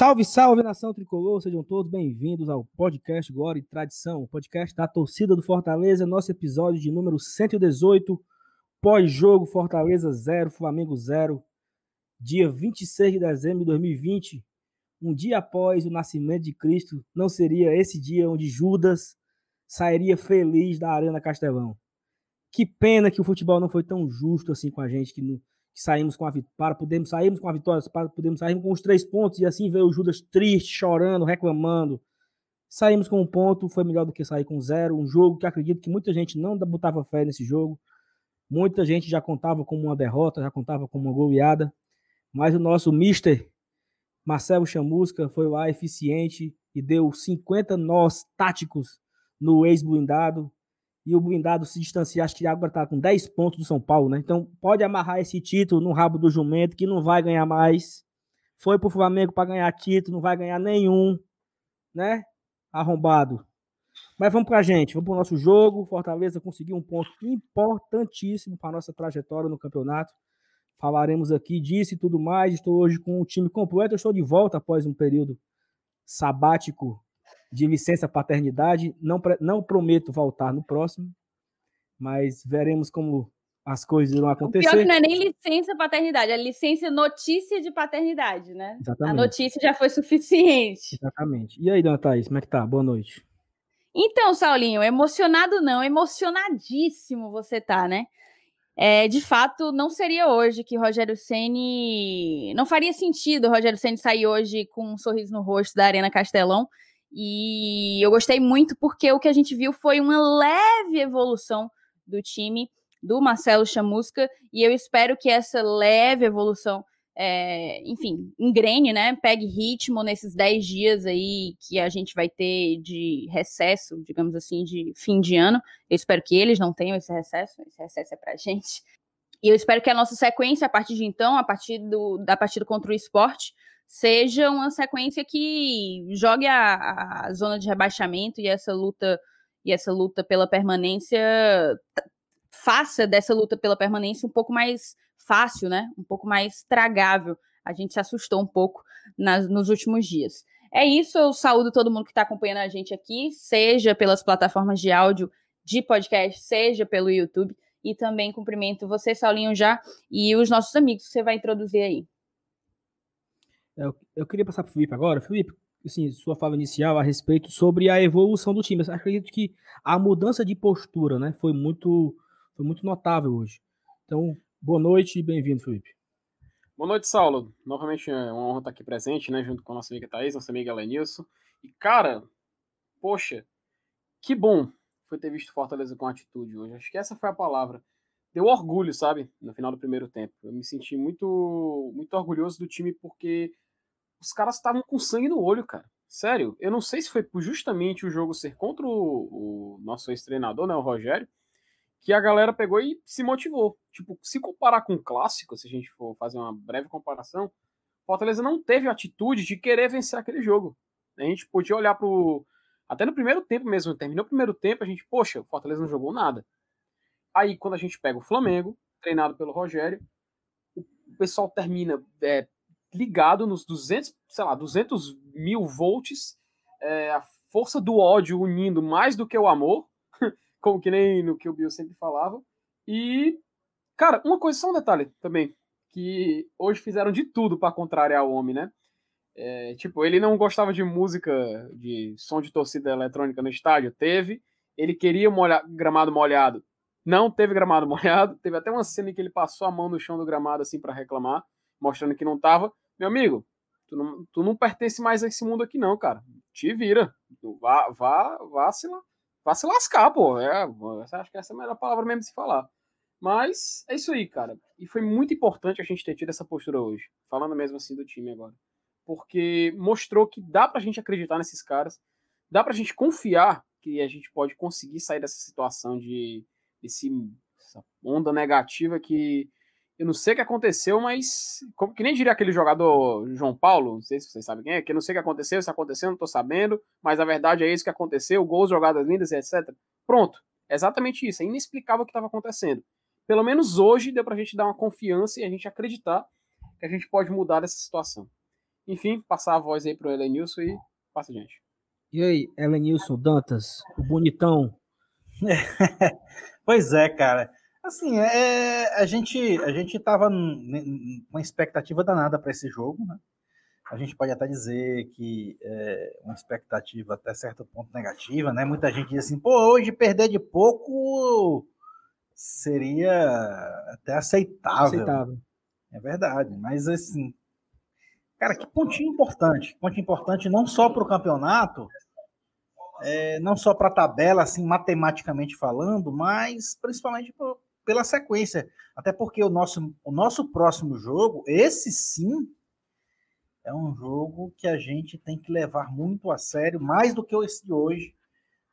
Salve, salve, nação tricolor, sejam todos bem-vindos ao podcast Glória e Tradição, podcast da torcida do Fortaleza, nosso episódio de número 118, pós-jogo Fortaleza 0, Flamengo 0, dia 26 de dezembro de 2020, um dia após o nascimento de Cristo, não seria esse dia onde Judas sairia feliz da Arena Castelão. Que pena que o futebol não foi tão justo assim com a gente, que, no, que saímos com a para podemos sairmos com a vitória, para podemos sair com os três pontos e assim ver o Judas triste, chorando, reclamando. Saímos com um ponto, foi melhor do que sair com zero. Um jogo que acredito que muita gente não botava fé nesse jogo. Muita gente já contava como uma derrota, já contava como uma goleada. Mas o nosso mister Marcelo Chamusca foi lá eficiente e deu 50 nós táticos no ex-blindado e o blindado se distanciar, acho que agora está com 10 pontos do São Paulo, né? Então pode amarrar esse título no rabo do jumento, que não vai ganhar mais. Foi pro Flamengo para ganhar título, não vai ganhar nenhum, né? Arrombado. Mas vamos pra gente, vamos pro nosso jogo. Fortaleza conseguiu um ponto importantíssimo para nossa trajetória no campeonato. Falaremos aqui disso e tudo mais. Estou hoje com o time completo. Eu estou de volta após um período sabático de licença paternidade. Não, não prometo voltar no próximo, mas veremos como as coisas irão acontecer. O pior que não é nem licença paternidade, é licença notícia de paternidade, né? Exatamente. A notícia já foi suficiente. Exatamente. E aí, dona Thaís, como é que tá? Boa noite. Então, Saulinho, emocionado não, emocionadíssimo você tá, né? É, de fato, não seria hoje que Rogério Ceni não faria sentido Rogério Ceni sair hoje com um sorriso no rosto da Arena Castelão e eu gostei muito porque o que a gente viu foi uma leve evolução do time do Marcelo Chamusca e eu espero que essa leve evolução, é, enfim, engrene, né? Pegue ritmo nesses 10 dias aí que a gente vai ter de recesso, digamos assim, de fim de ano. Eu espero que eles não tenham esse recesso, esse recesso é pra gente. E eu espero que a nossa sequência, a partir de então, a partir do, da partida contra o esporte, seja uma sequência que jogue a, a zona de rebaixamento e essa luta e essa luta pela permanência faça dessa luta pela permanência um pouco mais fácil, né? Um pouco mais tragável. A gente se assustou um pouco nas, nos últimos dias. É isso, eu saúdo todo mundo que está acompanhando a gente aqui, seja pelas plataformas de áudio de podcast, seja pelo YouTube, e também cumprimento você, Saulinho, já, e os nossos amigos que você vai introduzir aí. Eu, eu queria passar para o Felipe agora. Felipe, assim, sua fala inicial a respeito sobre a evolução do time. Eu acredito que a mudança de postura né, foi, muito, foi muito notável hoje. Então, boa noite e bem-vindo, Felipe. Boa noite, Saulo. Novamente é uma honra estar aqui presente, né, junto com a nossa amiga Thaís, nossa amiga Lenilson. E, cara, poxa, que bom foi ter visto Fortaleza com atitude hoje. Acho que essa foi a palavra. Deu orgulho, sabe, no final do primeiro tempo. Eu me senti muito, muito orgulhoso do time porque os caras estavam com sangue no olho, cara. Sério, eu não sei se foi justamente o jogo ser contra o, o nosso ex-treinador, né, o Rogério, que a galera pegou e se motivou. Tipo, se comparar com o clássico, se a gente for fazer uma breve comparação, Fortaleza não teve a atitude de querer vencer aquele jogo. A gente podia olhar pro. Até no primeiro tempo mesmo, terminou o primeiro tempo, a gente, poxa, o Fortaleza não jogou nada. Aí, quando a gente pega o Flamengo, treinado pelo Rogério, o pessoal termina é, ligado nos 200, sei lá, 200 mil volts, é, a força do ódio unindo mais do que o amor, como que nem no que o Bill sempre falava. E, cara, uma coisa, só um detalhe também, que hoje fizeram de tudo para contrariar o homem, né? É, tipo, ele não gostava de música, de som de torcida eletrônica no estádio, teve. Ele queria molha, gramado molhado, não teve gramado molhado. Teve até uma cena em que ele passou a mão no chão do gramado assim para reclamar, mostrando que não tava. Meu amigo, tu não, tu não pertence mais a esse mundo aqui, não, cara. Te vira. Vá, vá, vá, se, vá se lascar, pô. É, acho que essa é a melhor palavra mesmo de se falar. Mas é isso aí, cara. E foi muito importante a gente ter tido essa postura hoje. Falando mesmo assim do time agora. Porque mostrou que dá pra gente acreditar nesses caras. Dá pra gente confiar que a gente pode conseguir sair dessa situação de desse, essa onda negativa que eu não sei o que aconteceu, mas. Como, que nem diria aquele jogador João Paulo, não sei se vocês sabem quem é, que eu não sei o que aconteceu, se aconteceu, não tô sabendo, mas a verdade é isso que aconteceu, gols, jogadas lindas, etc. Pronto. É exatamente isso. É inexplicável o que estava acontecendo. Pelo menos hoje deu pra gente dar uma confiança e a gente acreditar que a gente pode mudar essa situação. Enfim, passar a voz aí pro Elenilson e passa gente. E aí, Elenilson, Dantas, o bonitão. pois é, cara. Assim, é, a gente a gente tava com uma expectativa danada para esse jogo, né? A gente pode até dizer que é uma expectativa até certo ponto negativa, né? Muita gente diz assim, pô, hoje perder de pouco seria até aceitável. Aceitável. É verdade, mas assim, cara, que pontinho importante. Ponto importante não só para o campeonato, é, não só para a tabela, assim, matematicamente falando, mas principalmente pela sequência. Até porque o nosso, o nosso próximo jogo, esse sim, é um jogo que a gente tem que levar muito a sério, mais do que esse de hoje.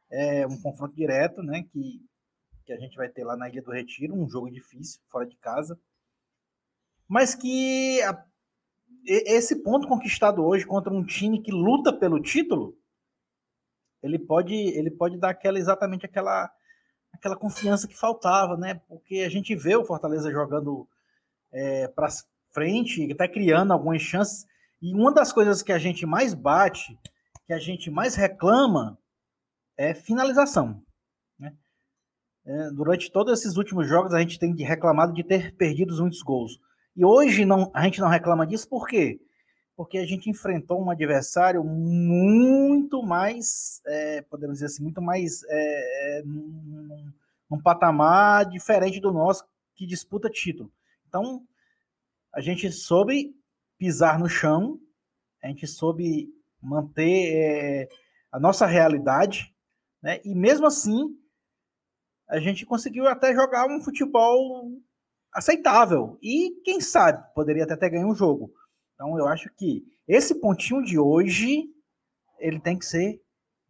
É um confronto direto, né? Que, que a gente vai ter lá na Ilha do Retiro, um jogo difícil, fora de casa. Mas que a, esse ponto conquistado hoje contra um time que luta pelo título, ele pode, ele pode dar aquela exatamente aquela aquela confiança que faltava, né? Porque a gente vê o Fortaleza jogando é, para frente, até criando algumas chances. E uma das coisas que a gente mais bate, que a gente mais reclama, é finalização. Né? É, durante todos esses últimos jogos, a gente tem reclamado de ter perdido muitos gols. E hoje não, a gente não reclama disso, por quê? Porque a gente enfrentou um adversário muito mais, é, podemos dizer assim, muito mais é, é num, num patamar diferente do nosso, que disputa título. Então, a gente soube pisar no chão, a gente soube manter é, a nossa realidade, né? e mesmo assim, a gente conseguiu até jogar um futebol aceitável. E quem sabe poderia até ter ganho um jogo. Então eu acho que esse pontinho de hoje ele tem que ser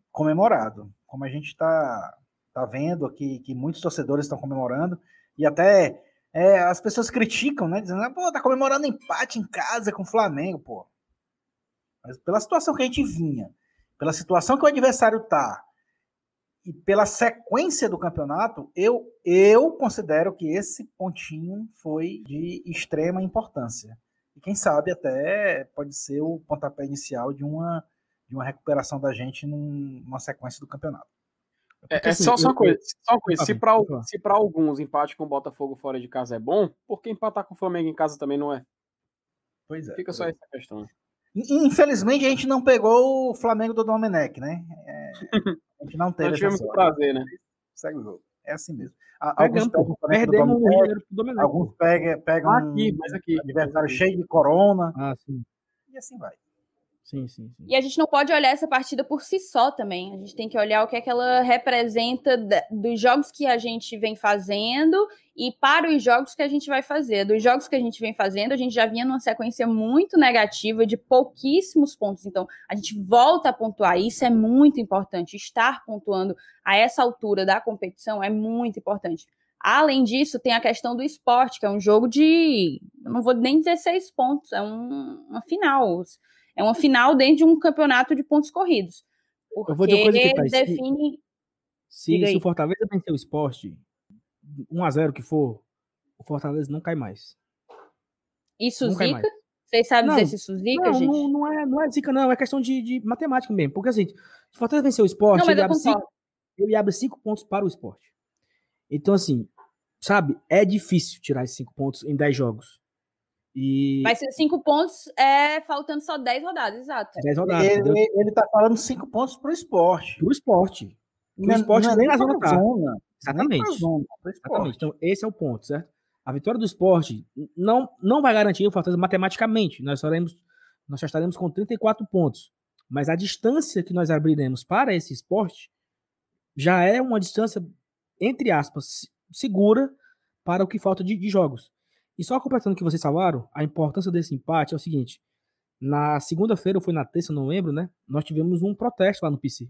comemorado. Como a gente está tá vendo aqui que muitos torcedores estão comemorando e até é, as pessoas criticam, né? Dizendo, pô, tá comemorando empate em casa com o Flamengo, pô. Mas pela situação que a gente vinha, pela situação que o adversário tá e pela sequência do campeonato, eu, eu considero que esse pontinho foi de extrema importância. E quem sabe até pode ser o pontapé inicial de uma, de uma recuperação da gente numa sequência do campeonato. É, é assim, só, só, uma coisa, só uma coisa. se para alguns empate com o Botafogo fora de casa é bom, por que empatar com o Flamengo em casa também não é? Pois é. Fica pois só é. essa questão. Infelizmente a gente não pegou o Flamengo do Domenech, né? É, a gente não teve. não tivemos o prazer, né? Segue o jogo. É assim mesmo. Alguns pegam, perdemos Alguns pegam, pegam aqui, mas aqui, adversário cheio de corona. Ah. E assim vai. Sim, sim, sim, E a gente não pode olhar essa partida por si só também. A gente tem que olhar o que é que ela representa dos jogos que a gente vem fazendo e para os jogos que a gente vai fazer. Dos jogos que a gente vem fazendo, a gente já vinha numa sequência muito negativa de pouquíssimos pontos. Então, a gente volta a pontuar. Isso é muito importante. Estar pontuando a essa altura da competição é muito importante. Além disso, tem a questão do esporte, que é um jogo de. Eu não vou nem dizer seis pontos, é um, uma final. É uma final dentro de um campeonato de pontos corridos. Porque eu vou dizer coisa que tá, define. Se, se o Fortaleza vencer o esporte, 1x0 que for, o Fortaleza não cai mais. Isso não zica? Vocês sabem dizer se isso zica, não, gente? Não, não, é, não é zica, não. É questão de, de matemática mesmo. Porque assim, se o Fortaleza vencer o esporte, não, ele, abre cinco, ele abre cinco pontos para o esporte. Então, assim, sabe, é difícil tirar esses cinco pontos em 10 jogos. E... Vai ser cinco pontos, é, faltando só 10 rodadas, exato. 10 rodadas. Ele, ele tá falando cinco pontos pro esporte. Pro esporte. Pro Não- esporte não é nem nem na zona zona. Exatamente. Zona, esporte. Exatamente. Então, esse é o ponto, certo? A vitória do esporte não, não vai garantir o Fortaleza matematicamente. Nós, faremos, nós já estaremos com 34 pontos. Mas a distância que nós abriremos para esse esporte já é uma distância, entre aspas, segura para o que falta de, de jogos. E só completando o que vocês falaram, a importância desse empate é o seguinte: na segunda-feira, ou foi na terça, não lembro, né? Nós tivemos um protesto lá no PC.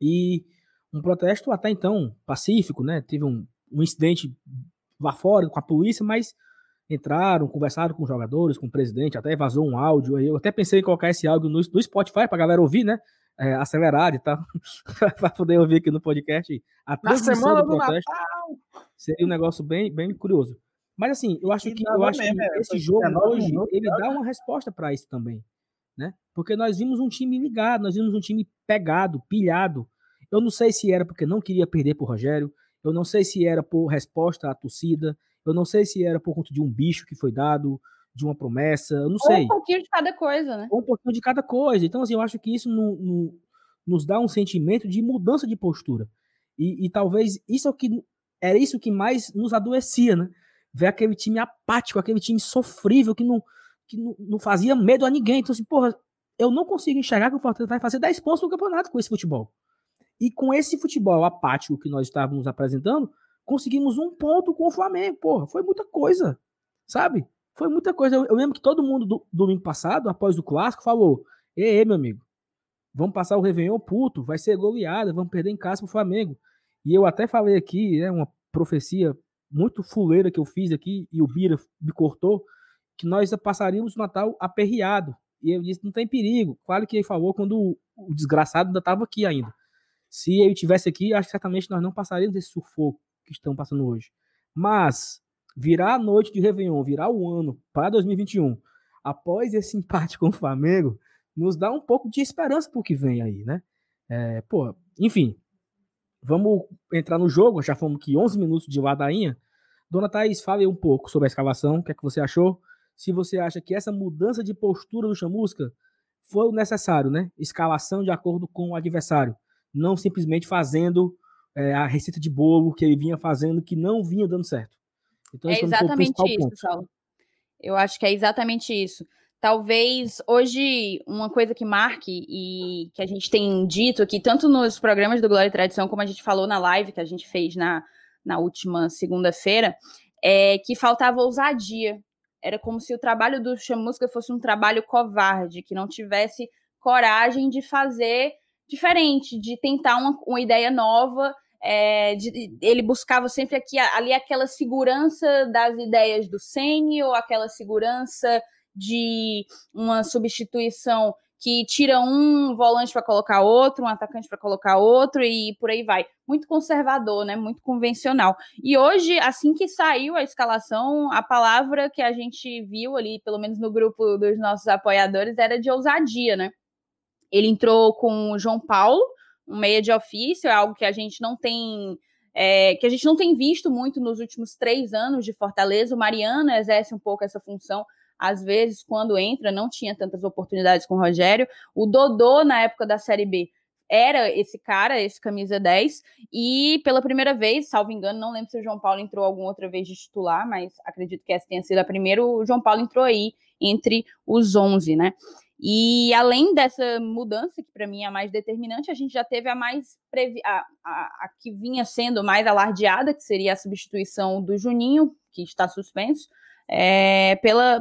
E um protesto até então pacífico, né? Teve um, um incidente lá fora com a polícia, mas entraram, conversaram com os jogadores, com o presidente, até vazou um áudio aí. Eu até pensei em colocar esse áudio no, no Spotify pra galera ouvir, né? É, acelerado e tal, pra poder ouvir aqui no podcast. A Na semana do do protesto Natal! seria um negócio bem, bem curioso. Mas assim, eu acho E que, eu acho mesmo, que é, esse jogo 19 hoje, minutos, ele dá uma resposta para isso também. né? Porque nós vimos um time ligado, nós vimos um time pegado, pilhado. Eu não sei se era porque não queria perder por Rogério, eu não sei se era por resposta à torcida, eu não sei se era por conta de um bicho que foi dado, de uma promessa, eu não Ou sei. um pouquinho de cada coisa, né? Ou um pouquinho de cada coisa. Então, assim, eu acho que isso no, no, nos dá um sentimento de mudança de postura. E, e talvez isso é o que era isso que mais nos adoecia, né? Ver aquele time apático, aquele time sofrível que não, que não, não fazia medo a ninguém. Então, assim, porra, eu não consigo enxergar que o Fortaleza vai fazer 10 pontos no campeonato com esse futebol. E com esse futebol apático que nós estávamos apresentando, conseguimos um ponto com o Flamengo. Porra, foi muita coisa, sabe? Foi muita coisa. Eu, eu lembro que todo mundo do domingo passado, após o clássico, falou: Ei, meu amigo, vamos passar o Réveillon puto, vai ser goleada, vamos perder em casa pro Flamengo. E eu até falei aqui, é né, uma profecia muito fuleira que eu fiz aqui, e o Bira me cortou, que nós passaríamos o Natal aperreado. E eu disse, não tem perigo. Claro que ele falou quando o, desgraçado ainda estava aqui ainda. Se ele tivesse aqui, acho que certamente nós não passaríamos esse sufoco que estão passando hoje. Mas virar a noite de Réveillon, virar o ano para 2021, após esse empate com o Flamengo, nos dá um pouco de esperança para o que vem aí, né? É, pô, enfim, vamos entrar no jogo, já fomos aqui 11 minutos de ladainha. Dona Thaís, fale um pouco sobre a escalação, o que é que você achou? Se você acha que essa mudança de postura do Chamusca foi o necessário, né? Escalação de acordo com o adversário, não simplesmente fazendo é, a receita de bolo que ele vinha fazendo que não vinha dando certo. Então, é exatamente isso. Saulo. Eu acho que é exatamente isso. Talvez hoje uma coisa que marque e que a gente tem dito aqui, tanto nos programas do Glória e Tradição, como a gente falou na live que a gente fez na, na última segunda-feira, é que faltava ousadia. Era como se o trabalho do Chamusca fosse um trabalho covarde, que não tivesse coragem de fazer diferente, de tentar uma, uma ideia nova é, de, ele buscava sempre aqui, ali aquela segurança das ideias do Sene ou aquela segurança de uma substituição que tira um volante para colocar outro, um atacante para colocar outro e por aí vai. Muito conservador, né? Muito convencional. E hoje, assim que saiu a escalação, a palavra que a gente viu ali, pelo menos no grupo dos nossos apoiadores, era de ousadia, né? Ele entrou com o João Paulo, um meia de ofício, é algo que a gente não tem. É, que a gente não tem visto muito nos últimos três anos de Fortaleza. O Mariano exerce um pouco essa função, às vezes, quando entra, não tinha tantas oportunidades com o Rogério. O Dodô, na época da Série B, era esse cara, esse camisa 10, e pela primeira vez, salvo engano, não lembro se o João Paulo entrou alguma outra vez de titular, mas acredito que essa tenha sido a primeira, o João Paulo entrou aí entre os 11, né? E além dessa mudança, que para mim é a mais determinante, a gente já teve a mais previ a, a, a, que vinha sendo mais alardeada, que seria a substituição do Juninho, que está suspenso, é,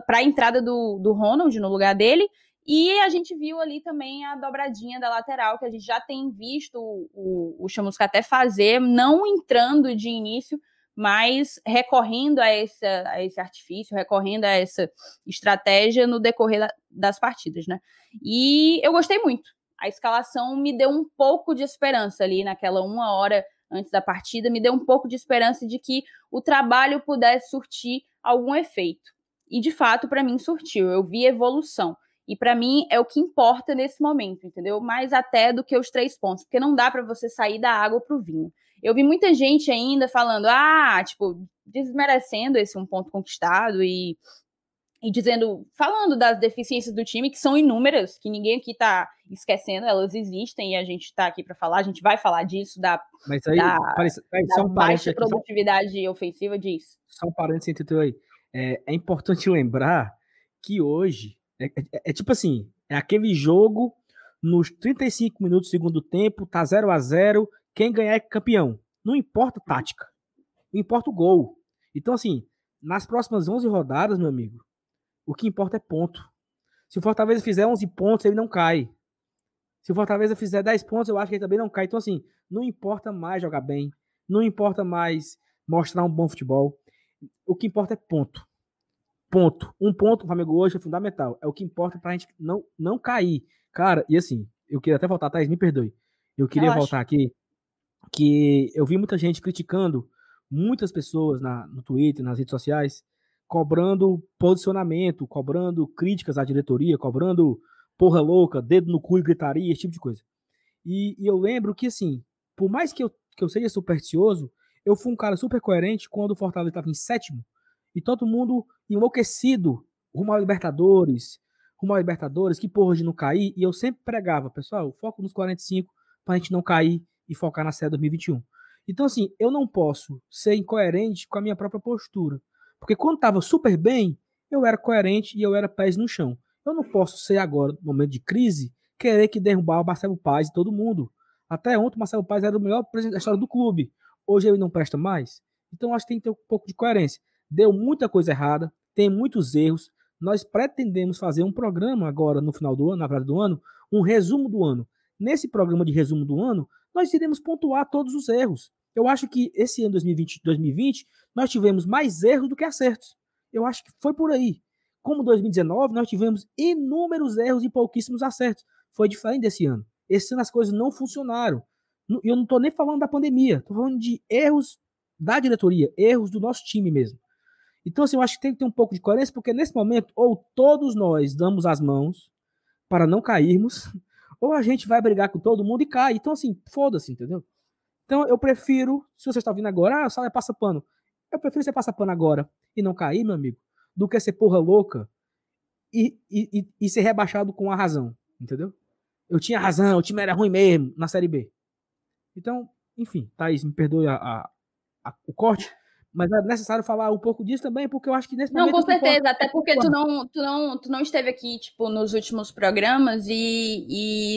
para a entrada do, do Ronald no lugar dele. E a gente viu ali também a dobradinha da lateral, que a gente já tem visto o, o, Chamusca até fazer, não entrando de início, mas recorrendo a esse, a esse artifício, recorrendo a essa estratégia no decorrer das partidas, né? E eu gostei muito. A escalação me deu um pouco de esperança ali naquela uma hora antes da partida, me deu um pouco de esperança de que o trabalho pudesse surtir algum efeito. E de fato, para mim, surtiu. Eu vi evolução. E para mim é o que importa nesse momento, entendeu? Mais até do que os três pontos, porque não dá para você sair da água para o vinho. Eu vi muita gente ainda falando, ah, tipo, desmerecendo esse um ponto conquistado e, e dizendo, falando das deficiências do time, que são inúmeras, que ninguém aqui tá esquecendo, elas existem e a gente tá aqui para falar, a gente vai falar disso, da, Mas aí, da, parece, aí, da baixa produtividade só, ofensiva disso. Só um parênteses entre aí. É, é importante lembrar que hoje, é, é, é tipo assim, é aquele jogo nos 35 minutos do segundo tempo, tá 0 a 0 quem ganhar é campeão. Não importa a tática. Não importa o gol. Então, assim, nas próximas 11 rodadas, meu amigo, o que importa é ponto. Se o Fortaleza fizer 11 pontos, ele não cai. Se o Fortaleza fizer 10 pontos, eu acho que ele também não cai. Então, assim, não importa mais jogar bem. Não importa mais mostrar um bom futebol. O que importa é ponto. Ponto. Um ponto o Flamengo hoje é fundamental. É o que importa pra gente não, não cair. Cara, e assim, eu queria até voltar, Thaís, me perdoe. Eu queria voltar aqui que eu vi muita gente criticando, muitas pessoas na, no Twitter, nas redes sociais, cobrando posicionamento, cobrando críticas à diretoria, cobrando porra louca, dedo no cu e gritaria, esse tipo de coisa. E, e eu lembro que, assim, por mais que eu, que eu seja supersticioso, eu fui um cara super coerente quando o Fortaleza estava em sétimo e todo mundo enlouquecido rumo ao Libertadores, rumo ao Libertadores, que porra de não cair. E eu sempre pregava, pessoal, foco nos 45 para a gente não cair e focar na série 2021. Então, assim, eu não posso ser incoerente com a minha própria postura. Porque quando estava super bem, eu era coerente e eu era pés no chão. Eu não posso ser agora, no momento de crise, querer que derrubar o Marcelo Paz e todo mundo. Até ontem o Marcelo Paz era o melhor presidente da história do clube. Hoje ele não presta mais. Então acho que tem que ter um pouco de coerência. Deu muita coisa errada, tem muitos erros. Nós pretendemos fazer um programa agora no final do ano, na verdade do ano, um resumo do ano. Nesse programa de resumo do ano, nós iremos pontuar todos os erros. Eu acho que esse ano 2020, 2020 nós tivemos mais erros do que acertos. Eu acho que foi por aí. Como 2019, nós tivemos inúmeros erros e pouquíssimos acertos. Foi diferente desse ano. Esse ano as coisas não funcionaram. E eu não estou nem falando da pandemia, estou falando de erros da diretoria, erros do nosso time mesmo. Então, assim, eu acho que tem que ter um pouco de coerência, porque nesse momento, ou todos nós damos as mãos para não cairmos, ou a gente vai brigar com todo mundo e cai. Então, assim, foda-se, entendeu? Então, eu prefiro, se você está vindo agora, ah, só é passa pano. Eu prefiro você passar pano agora e não cair, meu amigo, do que ser porra louca e, e, e, ser rebaixado com a razão, entendeu? Eu tinha razão, o time era ruim mesmo na Série B. Então, enfim, Thaís, me perdoe a, a, a, o corte, mas é necessário falar um pouco disso também, porque eu acho que nesse não, momento. Não, com certeza, até porque tu não, tu, não, tu não esteve aqui, tipo, nos últimos programas e,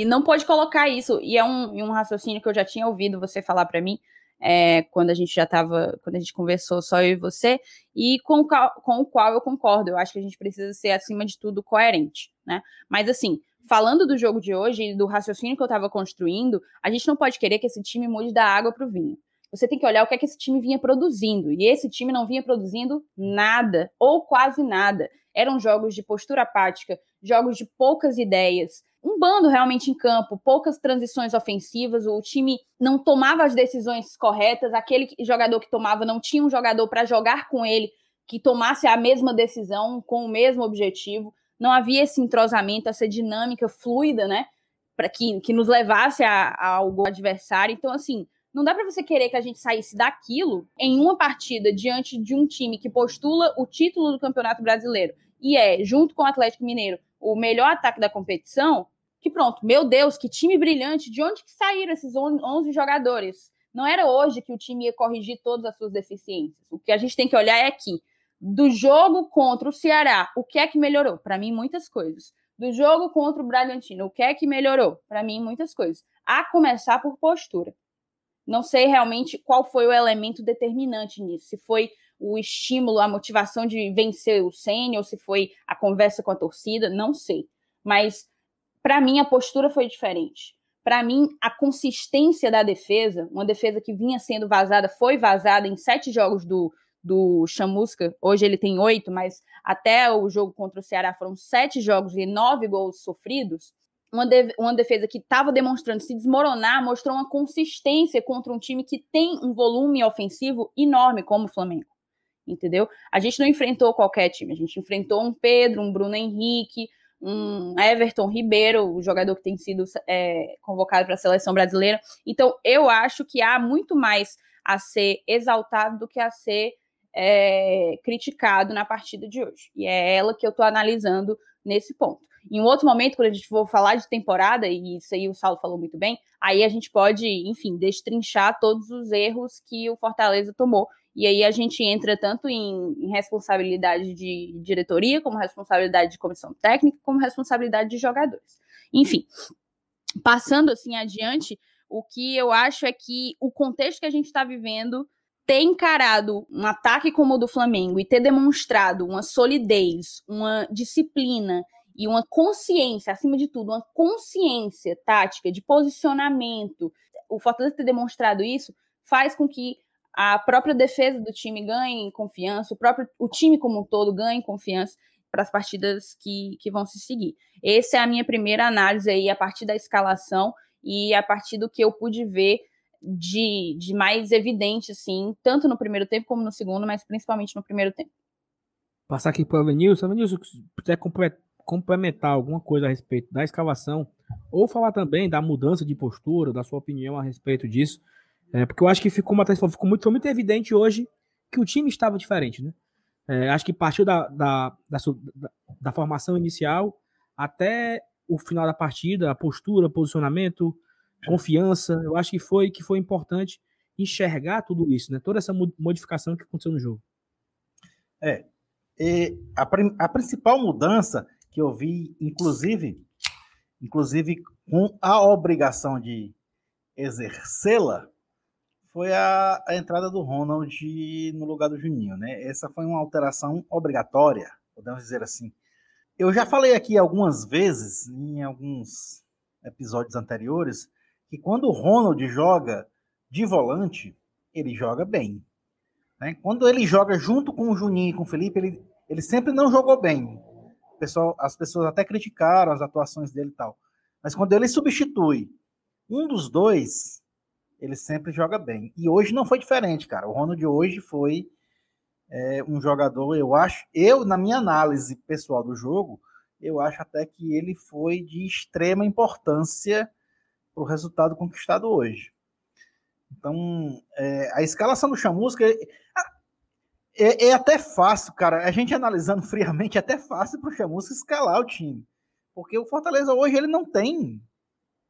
e não pode colocar isso. E é um, um raciocínio que eu já tinha ouvido você falar para mim, é, quando a gente já estava, quando a gente conversou só eu e você, e com, com o qual eu concordo. Eu acho que a gente precisa ser, acima de tudo, coerente, né? Mas assim, falando do jogo de hoje e do raciocínio que eu estava construindo, a gente não pode querer que esse time mude da água para o vinho você tem que olhar o que é que esse time vinha produzindo. E esse time não vinha produzindo nada, ou quase nada. Eram jogos de postura apática, jogos de poucas ideias, um bando realmente em campo, poucas transições ofensivas, o time não tomava as decisões corretas, aquele jogador que tomava não tinha um jogador para jogar com ele que tomasse a mesma decisão com o mesmo objetivo. Não havia esse entrosamento, essa dinâmica fluida, né? Para que, que nos levasse a, a algo adversário. Então, assim, não dá para você querer que a gente saísse daquilo em uma partida diante de um time que postula o título do Campeonato Brasileiro e é, junto com o Atlético Mineiro, o melhor ataque da competição. Que pronto, meu Deus, que time brilhante! De onde que saíram esses 11 jogadores? Não era hoje que o time ia corrigir todas as suas deficiências. O que a gente tem que olhar é que do jogo contra o Ceará, o que é que melhorou? Para mim, muitas coisas. Do jogo contra o Bragantino, o que é que melhorou? Para mim, muitas coisas. A começar por postura. Não sei realmente qual foi o elemento determinante nisso. Se foi o estímulo, a motivação de vencer o Senna, ou se foi a conversa com a torcida, não sei. Mas para mim a postura foi diferente. Para mim, a consistência da defesa, uma defesa que vinha sendo vazada, foi vazada em sete jogos do, do Chamusca. Hoje ele tem oito, mas até o jogo contra o Ceará foram sete jogos e nove gols sofridos uma, de, uma defesa que estava demonstrando se desmoronar, mostrou uma consistência contra um time que tem um volume ofensivo enorme, como o Flamengo. Entendeu? A gente não enfrentou qualquer time, a gente enfrentou um Pedro, um Bruno Henrique, um Everton Ribeiro, o jogador que tem sido é, convocado para a seleção brasileira. Então, eu acho que há muito mais a ser exaltado do que a ser é, criticado na partida de hoje. E é ela que eu estou analisando nesse ponto. Em um outro momento, quando a gente for falar de temporada, e isso aí o Saulo falou muito bem, aí a gente pode, enfim, destrinchar todos os erros que o Fortaleza tomou. E aí a gente entra tanto em, em responsabilidade de diretoria, como responsabilidade de comissão técnica, como responsabilidade de jogadores. Enfim, passando assim adiante, o que eu acho é que o contexto que a gente está vivendo ter encarado um ataque como o do Flamengo e ter demonstrado uma solidez, uma disciplina e uma consciência, acima de tudo, uma consciência tática de posicionamento, o Fortaleza ter demonstrado isso faz com que a própria defesa do time ganhe confiança, o próprio o time como um todo ganhe confiança para as partidas que, que vão se seguir. Essa é a minha primeira análise aí a partir da escalação e a partir do que eu pude ver de, de mais evidente, assim, tanto no primeiro tempo como no segundo, mas principalmente no primeiro tempo. Passar aqui para o Evanilson. Evanilson, se puder complementar alguma coisa a respeito da escalação, ou falar também da mudança de postura, da sua opinião a respeito disso, é, porque eu acho que ficou, uma, ficou muito, muito evidente hoje que o time estava diferente, né? É, acho que partiu da, da, da, da, formação inicial até o final da partida, a postura, posicionamento, confiança, eu acho que foi que foi importante enxergar tudo isso, né? Toda essa modificação que aconteceu no jogo. É. a, a principal mudança que eu vi, inclusive, inclusive com a obrigação de exercê-la, foi a, a, entrada do Ronald no lugar do Juninho, né? Essa foi uma alteração obrigatória, podemos dizer assim. Eu já falei aqui algumas vezes, em alguns episódios anteriores, que quando o Ronald joga de volante, ele joga bem. Né? Quando ele joga junto com o Juninho e com o Felipe, ele, ele sempre não jogou bem. As pessoas até criticaram as atuações dele e tal. Mas quando ele substitui um dos dois, ele sempre joga bem. E hoje não foi diferente, cara. O Ronald hoje foi é, um jogador, eu acho, eu, na minha análise pessoal do jogo, eu acho até que ele foi de extrema importância para o resultado conquistado hoje. Então, é, a escalação do Chamusca é, é, até fácil, cara. A gente analisando friamente, é até fácil para o Chamusca escalar o time. Porque o Fortaleza hoje ele não tem.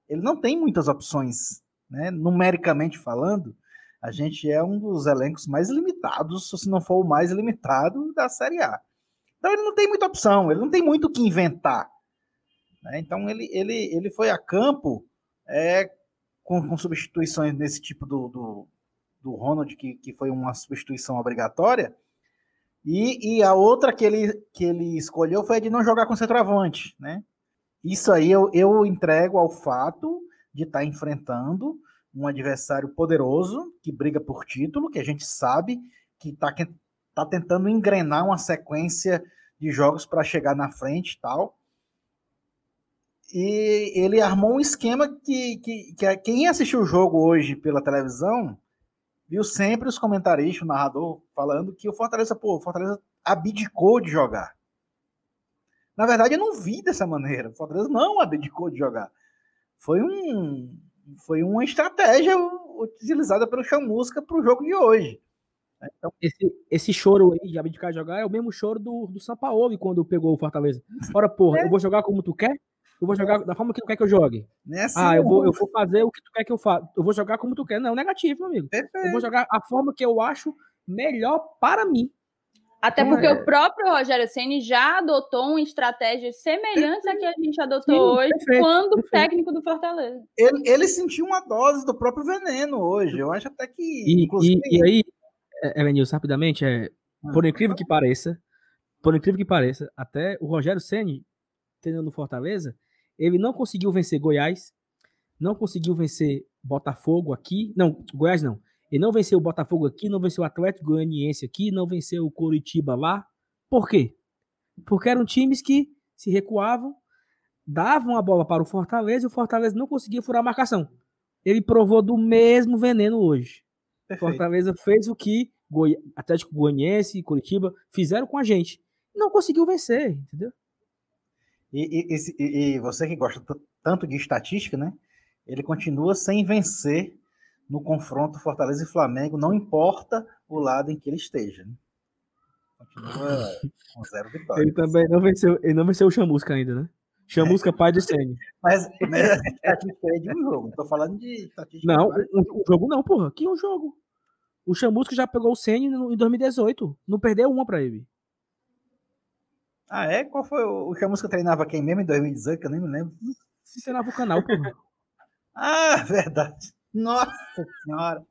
Ele não tem muitas opções. Né? Numericamente falando, a gente é um dos elencos mais limitados, se não for o mais limitado da Série A. Então ele não tem muita opção, ele não tem muito o que inventar. Né? Então ele, ele, ele foi a campo é, com, com substituições nesse tipo do, do, do Ronald, que, que foi uma substituição obrigatória. E, e a outra que ele, que ele escolheu foi a de não jogar com centroavante, né? Isso aí eu, eu entrego ao fato de estar tá enfrentando um adversário poderoso que briga por título, que a gente sabe que está tá tentando engrenar uma sequência de jogos para chegar na frente e tal e ele armou um esquema que, que, que quem assistiu o jogo hoje pela televisão viu sempre os comentaristas, o narrador, falando que o Fortaleza, pô, o Fortaleza abdicou de jogar. Na verdade, eu não vi dessa maneira. O Fortaleza não abdicou de jogar. Foi, um, foi uma estratégia utilizada pelo Chamusca para o jogo de hoje. Então, esse, esse choro aí de abdicar de jogar é o mesmo choro do, do Sampaoli quando pegou o Fortaleza. Ora, porra, é. eu vou jogar como tu quer? Eu vou jogar da forma que tu quer que eu jogue. É assim, ah, eu vou, eu vou fazer o que tu quer que eu faça. Eu vou jogar como tu quer. Não, negativo, meu amigo. Perfeito. Eu vou jogar a forma que eu acho melhor para mim. Até então, porque é... o próprio Rogério Ceni já adotou uma estratégia semelhante à que a gente adotou Sim, hoje, perfeito, quando perfeito. técnico do Fortaleza. Ele, ele, sentiu uma dose do próprio veneno hoje. Eu acho até que. E, e, e aí, Elenilson, rapidamente, é, ah, por incrível que pareça, por incrível que pareça, até o Rogério Ceni treinando no Fortaleza, ele não conseguiu vencer Goiás, não conseguiu vencer Botafogo aqui. Não, Goiás não. Ele não venceu o Botafogo aqui, não venceu o Atlético Goianiense aqui, não venceu o Coritiba lá. Por quê? Porque eram times que se recuavam, davam a bola para o Fortaleza e o Fortaleza não conseguia furar a marcação. Ele provou do mesmo veneno hoje. Perfeito. Fortaleza fez o que Goi... Atlético Goianiense e Curitiba fizeram com a gente. Não conseguiu vencer, entendeu? E, e, e, você que gosta tanto de estatística, né? Ele continua sem vencer no confronto Fortaleza e Flamengo, não importa o lado em que ele esteja. Né? Continua com zero vitórias. Ele também não venceu, ele não venceu o Chamusca ainda, né? Chamusca, é. pai do Sene. Mas, mas a estatística é de um jogo. Não tô falando de estatística. Não, o, o, jogo não, porra. Que um jogo? O Chamusca já pegou o Sene em 2018. Não perdeu uma pra ele. Ah, é? Qual foi o, o Chamusca treinava quem mesmo em 2018, que eu nem me lembro? Você treinava o canal, pô. ah, verdade. Nossa senhora.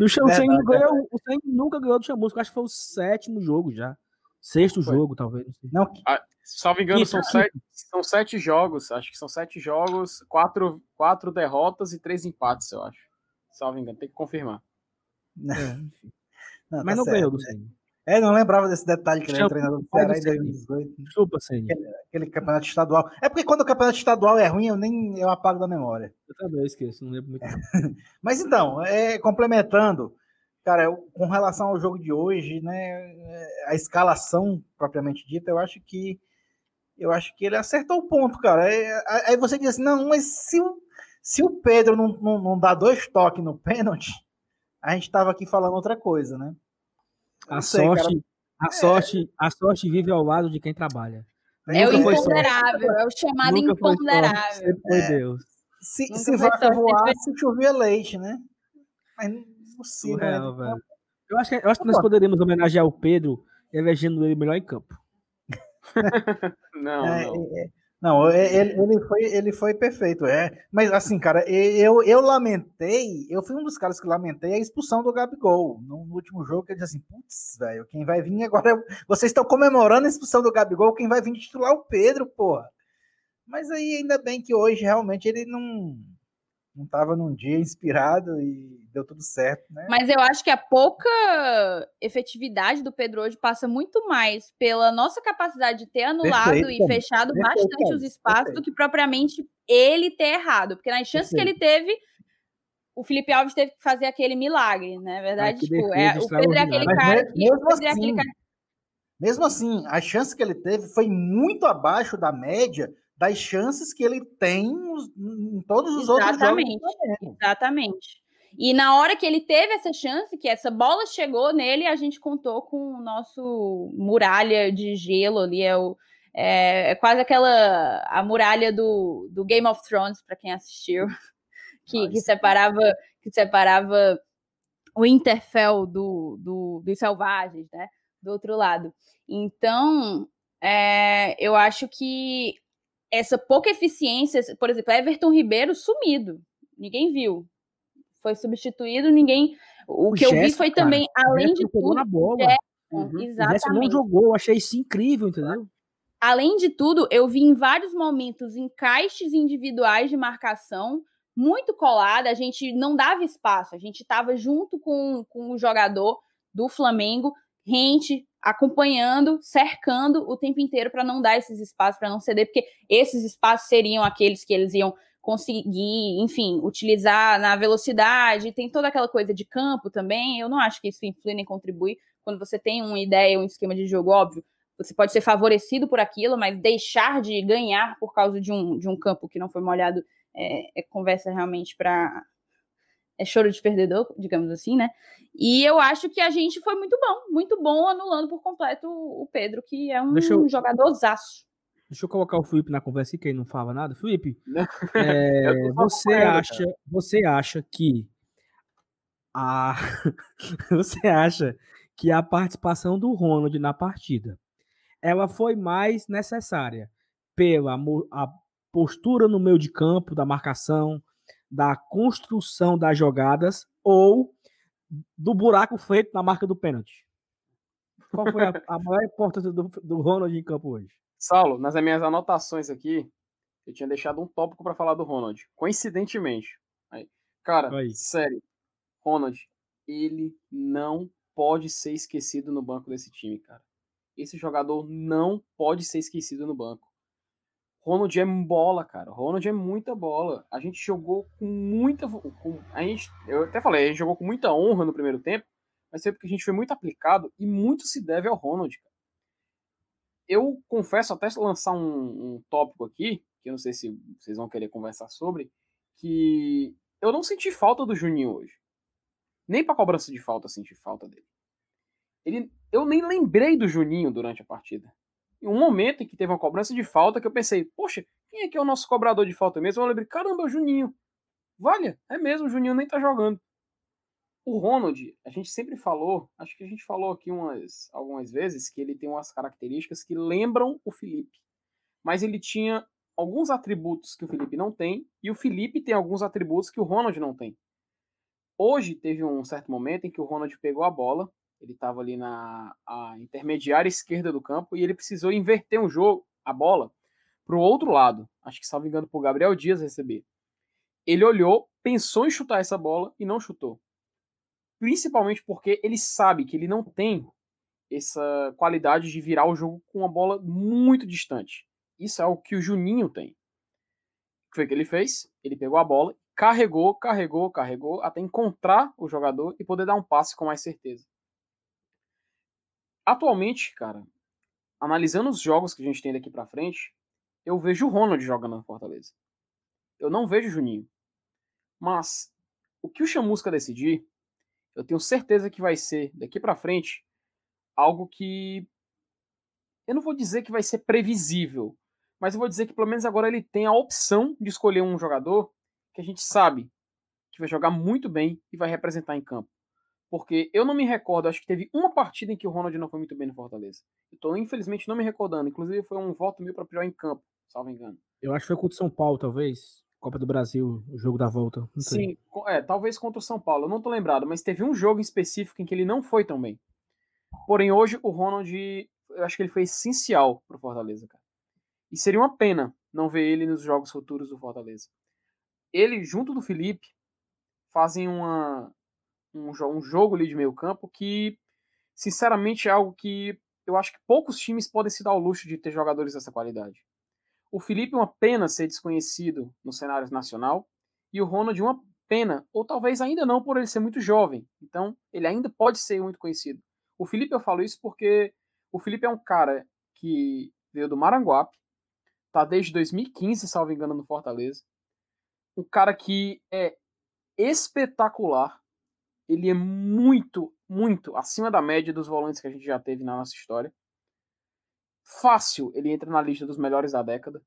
O Chamusca ganhou, o Senhor nunca ganhou do Chamusca, acho que foi o sétimo jogo já. Sexto foi. jogo, talvez. Não, ah, salvo engano, são sete, são sete jogos. Acho que são sete jogos, quatro, quatro derrotas e três empates, eu acho. Salvo engano, tem que confirmar. É, não, Mas tá não certo, ganhou do Senhor. É, não lembrava desse detalhe que ele era treinador do Ceará em 2018. Desculpa, Senhor. Aquele, aquele, campeonato estadual. É porque quando o campeonato estadual é ruim, eu nem eu apago da memória. Eu também esqueço, não lembro muito. Mas então, é, complementando, cara, eu, com relação ao jogo de hoje, né, a escalação propriamente dita, eu acho que eu acho que ele acertou o ponto, cara. Aí, você diz assim, não, mas se o, se o Pedro não, não, não dá dois toques no pênalti, a gente estava aqui falando outra coisa, né? A sei, sorte, a é... sorte, a sorte vive ao lado de quem trabalha. É o imponderável, é o chamado Nunca imponderável. Foi, é. Deus. Se, se vaca voasse, chovia leite, né? Mas não é possível. Surreal, né? Eu acho que, eu acho que nós poderíamos homenagear o Pedro elegendo ele melhor em campo. não, é, não. É, não, ele, ele, foi, ele foi perfeito, é. Mas assim, cara, eu, eu lamentei, eu fui um dos caras que lamentei a expulsão do Gabigol no, no último jogo, que ele disse assim, putz, velho, quem vai vir agora é... Vocês estão comemorando a expulsão do Gabigol, quem vai vir titular é o Pedro, porra. Mas aí ainda bem que hoje realmente ele não não estava num dia inspirado e deu tudo certo, né? Mas eu acho que a pouca efetividade do Pedro hoje passa muito mais pela nossa capacidade de ter anulado Perfeito, e fechado Perfeito, bastante os espaços Perfeito. do que propriamente ele ter errado, porque nas chances que ele teve o Felipe Alves teve que fazer aquele milagre, né? verdade, tipo, é, o Pedro é aquele cara que, mesmo assim, é aquele cara... mesmo assim, a chance que ele teve foi muito abaixo da média das chances que ele tem em todos os exatamente, outros jogos. Exatamente. E na hora que ele teve essa chance, que essa bola chegou nele, a gente contou com o nosso muralha de gelo ali, é, o, é, é quase aquela a muralha do, do Game of Thrones para quem assistiu, que, que separava que separava o Interfell do, do, dos selvagens, né? Do outro lado. Então, é, eu acho que essa pouca eficiência, por exemplo, Everton Ribeiro sumido, ninguém viu. Foi substituído, ninguém. O, o que Gerson, eu vi foi cara, também, além de tudo. Na bola. uhum. Exatamente. O não jogou, eu achei isso incrível, entendeu? Além de tudo, eu vi em vários momentos encaixes individuais de marcação muito colada, a gente não dava espaço, a gente estava junto com, com o jogador do Flamengo, rente, acompanhando, cercando o tempo inteiro para não dar esses espaços, para não ceder, porque esses espaços seriam aqueles que eles iam conseguir, enfim, utilizar na velocidade, tem toda aquela coisa de campo também. Eu não acho que isso influi nem contribui quando você tem uma ideia, um esquema de jogo óbvio. Você pode ser favorecido por aquilo, mas deixar de ganhar por causa de um, de um campo que não foi molhado é, é conversa realmente para é choro de perdedor, digamos assim, né? E eu acho que a gente foi muito bom, muito bom anulando por completo o Pedro, que é um eu... jogadorzaço. Deixa eu colocar o Felipe na conversa que ele não fala nada. Felipe, é, você, acha, você acha que a você acha que a participação do Ronald na partida ela foi mais necessária pela a postura no meio de campo, da marcação, da construção das jogadas ou do buraco feito na marca do pênalti? Qual foi a, a maior importância do, do Ronald em campo hoje? Saulo, nas minhas anotações aqui, eu tinha deixado um tópico para falar do Ronald. Coincidentemente. Aí, cara, Aí. sério, Ronald, ele não pode ser esquecido no banco desse time, cara. Esse jogador não pode ser esquecido no banco. Ronald é bola, cara. Ronald é muita bola. A gente jogou com muita. Com, a gente, eu até falei, a gente jogou com muita honra no primeiro tempo, mas foi porque a gente foi muito aplicado e muito se deve ao Ronald. Eu confesso, até lançar um, um tópico aqui, que eu não sei se vocês vão querer conversar sobre, que eu não senti falta do Juninho hoje. Nem pra cobrança de falta senti falta dele. Ele, eu nem lembrei do Juninho durante a partida em um momento em que teve uma cobrança de falta que eu pensei, poxa, quem é que é o nosso cobrador de falta mesmo? Eu lembrei, caramba, é o Juninho. Vale, é mesmo, o Juninho nem tá jogando. O Ronald, a gente sempre falou, acho que a gente falou aqui umas, algumas vezes, que ele tem umas características que lembram o Felipe. Mas ele tinha alguns atributos que o Felipe não tem, e o Felipe tem alguns atributos que o Ronald não tem. Hoje teve um certo momento em que o Ronald pegou a bola, ele estava ali na intermediária esquerda do campo e ele precisou inverter um jogo, a bola, para o outro lado. Acho que, salvo engano, para o Gabriel Dias receber. Ele olhou, pensou em chutar essa bola e não chutou. Principalmente porque ele sabe que ele não tem essa qualidade de virar o jogo com uma bola muito distante. Isso é o que o Juninho tem. O que foi que ele fez? Ele pegou a bola, carregou, carregou, carregou, até encontrar o jogador e poder dar um passe com mais certeza. Atualmente, cara, analisando os jogos que a gente tem daqui para frente, eu vejo o Ronald jogando no Fortaleza. Eu não vejo o Juninho. Mas o que o Chamusca decidir, eu tenho certeza que vai ser daqui para frente algo que eu não vou dizer que vai ser previsível, mas eu vou dizer que pelo menos agora ele tem a opção de escolher um jogador que a gente sabe que vai jogar muito bem e vai representar em campo. Porque eu não me recordo, acho que teve uma partida em que o Ronald não foi muito bem no Fortaleza. Eu tô, infelizmente, não me recordando. Inclusive, foi um voto meu para pior em campo, salvo engano. Eu acho que foi contra o São Paulo, talvez. Copa do Brasil, o jogo da volta. Sim, é, talvez contra o São Paulo. Eu não tô lembrado, mas teve um jogo em específico em que ele não foi tão bem. Porém, hoje o Ronald, eu acho que ele foi essencial pro Fortaleza, cara. E seria uma pena não ver ele nos jogos futuros do Fortaleza. Ele, junto do Felipe, fazem uma, um, um jogo ali de meio campo que, sinceramente, é algo que eu acho que poucos times podem se dar ao luxo de ter jogadores dessa qualidade. O Felipe, uma pena ser desconhecido no cenário nacional, e o Ronald, uma pena, ou talvez ainda não por ele ser muito jovem. Então, ele ainda pode ser muito conhecido. O Felipe, eu falo isso porque o Felipe é um cara que veio do Maranguape, tá desde 2015, salvo engano, no Fortaleza. Um cara que é espetacular. Ele é muito, muito acima da média dos volantes que a gente já teve na nossa história. Fácil, ele entra na lista dos melhores da década.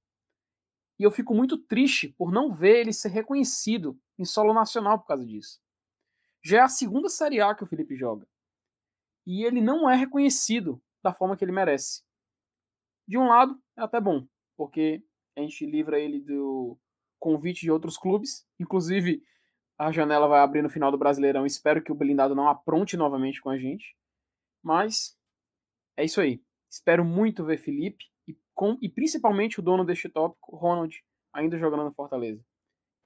E eu fico muito triste por não ver ele ser reconhecido em solo nacional por causa disso. Já é a segunda Série A que o Felipe joga. E ele não é reconhecido da forma que ele merece. De um lado, é até bom, porque a gente livra ele do convite de outros clubes. Inclusive, a janela vai abrir no final do Brasileirão. Espero que o blindado não apronte novamente com a gente. Mas é isso aí. Espero muito ver Felipe e, com, e principalmente o dono deste tópico, Ronald, ainda jogando no Fortaleza.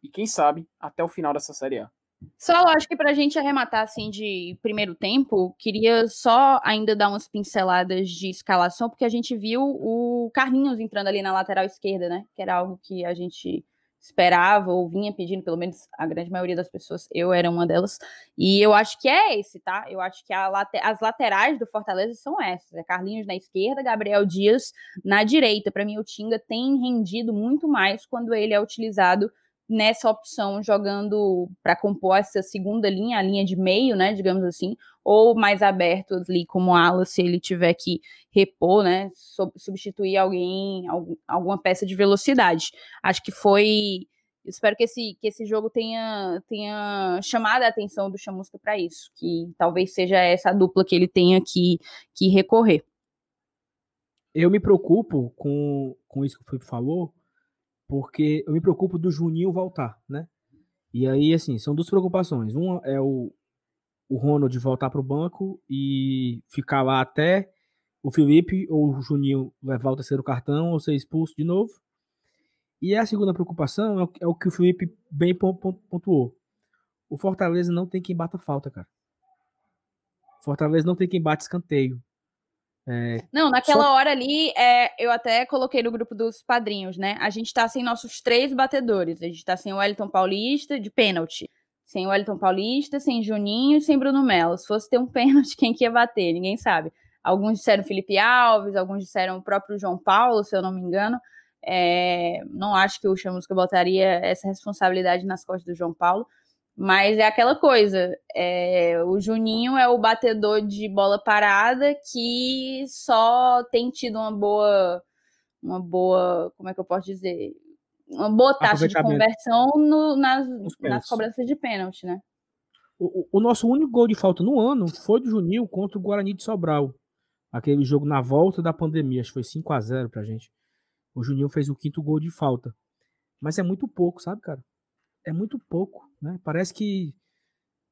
E quem sabe até o final dessa Série A. Só acho que para a gente arrematar assim de primeiro tempo, queria só ainda dar umas pinceladas de escalação, porque a gente viu o Carlinhos entrando ali na lateral esquerda, né? Que era algo que a gente esperava ou vinha pedindo, pelo menos a grande maioria das pessoas, eu era uma delas. E eu acho que é esse, tá? Eu acho que as laterais do Fortaleza são essas: é Carlinhos na esquerda, Gabriel Dias na direita. Para mim, o Tinga tem rendido muito mais quando ele é utilizado nessa opção, jogando para compor essa segunda linha, a linha de meio, né, digamos assim, ou mais aberto ali como ala, se ele tiver que repor, né, substituir alguém, alguma peça de velocidade. Acho que foi espero que esse, que esse jogo tenha, tenha chamado a atenção do Chamusca para isso, que talvez seja essa dupla que ele tenha que, que recorrer. Eu me preocupo com, com isso que o Felipe falou, porque eu me preocupo do Juninho voltar, né? E aí, assim, são duas preocupações. Uma é o, o Ronald voltar para o banco e ficar lá até o Felipe ou o Juninho levar o terceiro cartão ou ser expulso de novo. E a segunda preocupação é o, é que o Felipe bem pontuou. O Fortaleza não tem quem bata falta, cara. Fortaleza não tem quem bate escanteio. É, não, naquela só... hora ali, é, eu até coloquei no grupo dos padrinhos, né? A gente tá sem nossos três batedores. A gente tá sem o Wellington Paulista de pênalti. Sem o Wellington Paulista, sem Juninho e sem Bruno Melo. Se fosse ter um pênalti, quem que ia bater? Ninguém sabe. Alguns disseram Felipe Alves, alguns disseram o próprio João Paulo, se eu não me engano. É, não acho que o Chamusca botaria essa responsabilidade nas costas do João Paulo. Mas é aquela coisa, é, o Juninho é o batedor de bola parada que só tem tido uma boa, uma boa, como é que eu posso dizer, uma boa taxa de conversão no, nas, nas cobranças de pênalti, né? O, o, nosso único gol de falta no ano foi do Juninho contra o Guarani de Sobral. Aquele jogo na volta da pandemia, acho que foi 5 a 0 pra gente. O Juninho fez o quinto gol de falta. Mas é muito pouco, sabe, cara? É muito pouco. Né? Parece que.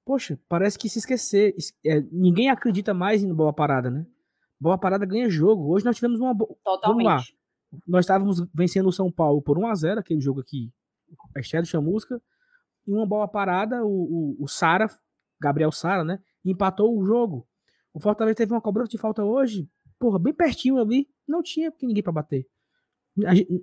Poxa, parece que se esquecer. É, ninguém acredita mais em bola parada, né? Bola parada ganha jogo. Hoje nós tivemos uma. boa. Totalmente. Vamos lá. Nós estávamos vencendo o São Paulo por 1x0, aquele jogo aqui. Estéreo Chamusca. E uma bola parada, o, o, o Sara, Gabriel Sara, né? Empatou o jogo. O Fortaleza teve uma cobrança de falta hoje, porra, bem pertinho ali. Não tinha ninguém para bater.